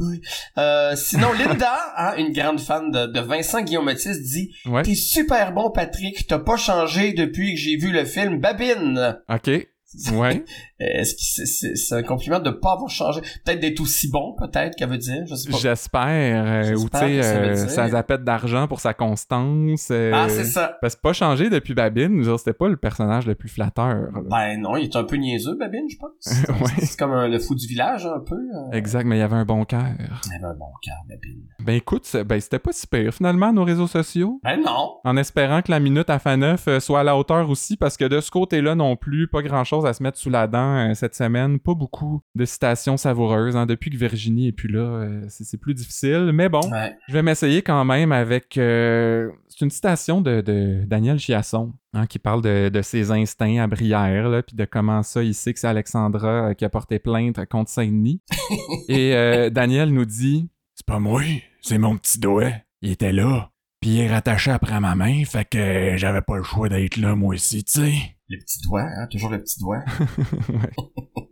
*laughs* euh, sinon Linda, hein, une grande fan de, de Vincent Guillaume Matisse, dit ouais. T'es super bon, Patrick. T'as pas changé depuis que j'ai vu le film Babine. Ok. Ouais. *laughs* Est-ce que c'est, un compliment de pas avoir changé? Peut-être d'être aussi bon, peut-être, qu'elle veut dire, je sais pas. J'espère. Euh, ou tu sais, euh, ça zapette d'argent pour sa constance. Euh, ah, c'est ça. Parce que pas changé depuis Babine, c'était pas le personnage le plus flatteur. Là. Ben non, il est un peu niaiseux, Babine, je pense. *laughs* ouais. C'est comme un, le fou du village, un peu. Exact, mais il y avait un bon cœur. Il avait un bon cœur, Babine. Ben écoute, ben c'était pas si pire, finalement, nos réseaux sociaux. Ben non. En espérant que la minute à fin 9 soit à la hauteur aussi, parce que de ce côté-là non plus, pas grand-chose à se mettre sous la dent euh, cette semaine. Pas beaucoup de citations savoureuses. Hein. Depuis que Virginie est plus là, euh, c'est plus difficile. Mais bon, ouais. je vais m'essayer quand même avec... Euh, c'est une citation de, de Daniel Chiasson. Hein, qui parle de, de, ses instincts à Brière, puis de comment ça, il sait que c'est Alexandra qui a porté plainte contre Saint-Denis. *laughs* Et euh, Daniel nous dit C'est pas moi, c'est mon petit doigt. Il était là. Puis il est rattaché après ma main, fait que j'avais pas le choix d'être là, moi aussi, tu sais. Le petit doigt, hein, toujours le petit doigt. *laughs* ouais.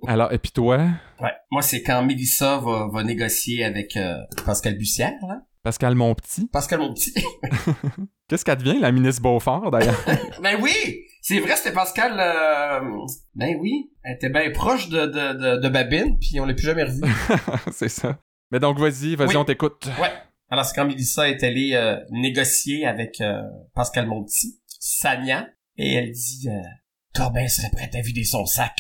Alors, et puis toi? Ouais, moi c'est quand Mélissa va, va négocier avec euh, Pascal Bussière, là. Pascal Monpetit. Pascal Monpetit. *laughs* *laughs* Qu'est-ce qu'elle devient, la ministre Beaufort, d'ailleurs? ben oui! C'est vrai, c'était Pascal... Euh... Ben oui, elle était bien proche de, de, de, de Babine, puis on l'a plus jamais revu. c'est ça. Mais donc, vas-y, vas-y, Oui. on t'écoute. Ouais. Alors, c'est quand Mélissa est allée euh, négocier avec euh, Pascal Monti, Sania, et elle dit euh, Corbin serait prêt à vider son sac.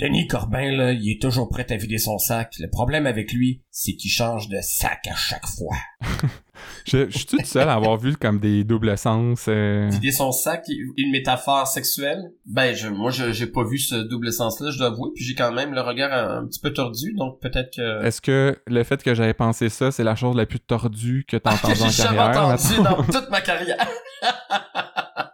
Denis Corbin, là, il est toujours prêt à vider son sac. Le problème avec lui, c'est qu'il change de sac à chaque fois. *laughs* je, je suis tout seul à avoir vu comme des doubles sens. Euh... Vider son sac, une métaphore sexuelle? Ben, je, moi, je, j'ai pas vu ce double sens-là, je dois avouer. Puis j'ai quand même le regard un, un petit peu tordu, donc peut-être que. Est-ce que le fait que j'avais pensé ça, c'est la chose la plus tordue que t'as Ah, *laughs* entendue que en j'ai jamais carrière? entendu maintenant? dans toute ma carrière. *laughs*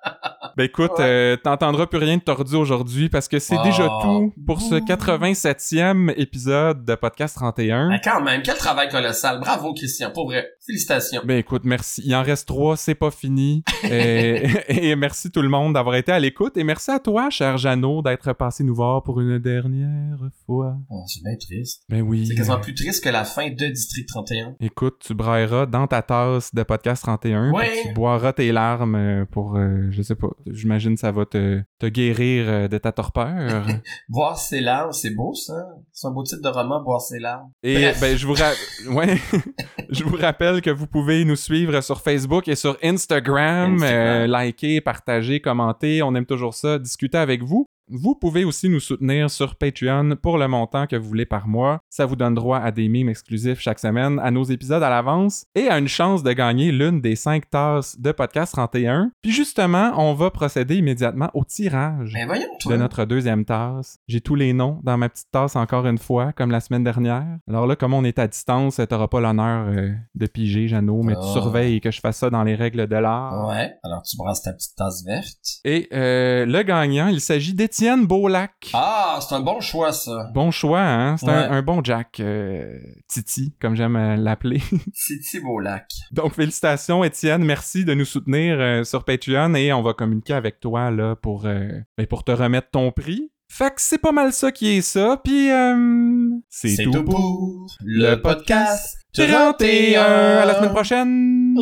Ben écoute, Ouais. euh, t'entendras plus rien de tordu aujourd'hui parce que c'est Oh. déjà tout pour ce 87e épisode de Podcast 31. Ben, quand même, quel travail colossal. Bravo, Christian, pour vrai. Félicitations. Ben écoute, merci. Il en reste trois, c'est pas fini. *laughs* et, et merci tout le monde d'avoir été à l'écoute. Et merci à toi, cher Jeannot, d'être passé nous voir pour une dernière fois. Oh, c'est bien triste. Ben oui. C'est quasiment plus triste que la fin de District 31. Écoute, tu brailleras dans ta tasse de Podcast 31. Ouais. puis Tu boiras tes larmes euh, pour, euh, je sais pas, j'imagine ça va te, te guérir euh, de ta torpeur. *laughs* Boire ses larmes, c'est beau, ça. C'est un beau titre de roman, Boire ses larmes. Et Bref. ben je vous ra- *laughs* ouais, *laughs* je vous rappelle que vous pouvez nous suivre sur Facebook et sur Instagram, Instagram. euh, liker, partager, commenter, on aime toujours ça, discuter avec vous. Vous pouvez aussi nous soutenir sur Patreon pour le montant que vous voulez par mois. Ça vous donne droit à des mimes exclusifs chaque semaine, à nos épisodes à l'avance et à une chance de gagner l'une des cinq tasses de Podcast 31. Puis justement, on va procéder immédiatement au tirage Ben voyons, de notre deuxième tasse. J'ai tous les noms dans ma petite tasse encore une fois, comme la semaine dernière. Alors là, comme on est à distance, t'auras pas l'honneur euh, de piger, Jeannot, mais tu Oh. surveilles que je fasse ça dans les règles de l'art. Ouais, alors tu brasses ta petite tasse verte. Et euh, le gagnant, il s'agit d'Étienne Beaulac. Ah, c'est un bon choix, ça. Bon choix, hein? C'est Ouais. un, un bon Jack. euh, Titi, comme j'aime euh, l'appeler. *laughs* Titi Beaulac. Donc, félicitations, Étienne. Merci de nous soutenir euh, sur Patreon et on va communiquer avec toi là pour, euh, ben, pour te remettre ton prix. Fait que c'est pas mal ça qui est ça, puis euh, c'est tout. tout pour le podcast 31 à la semaine prochaine.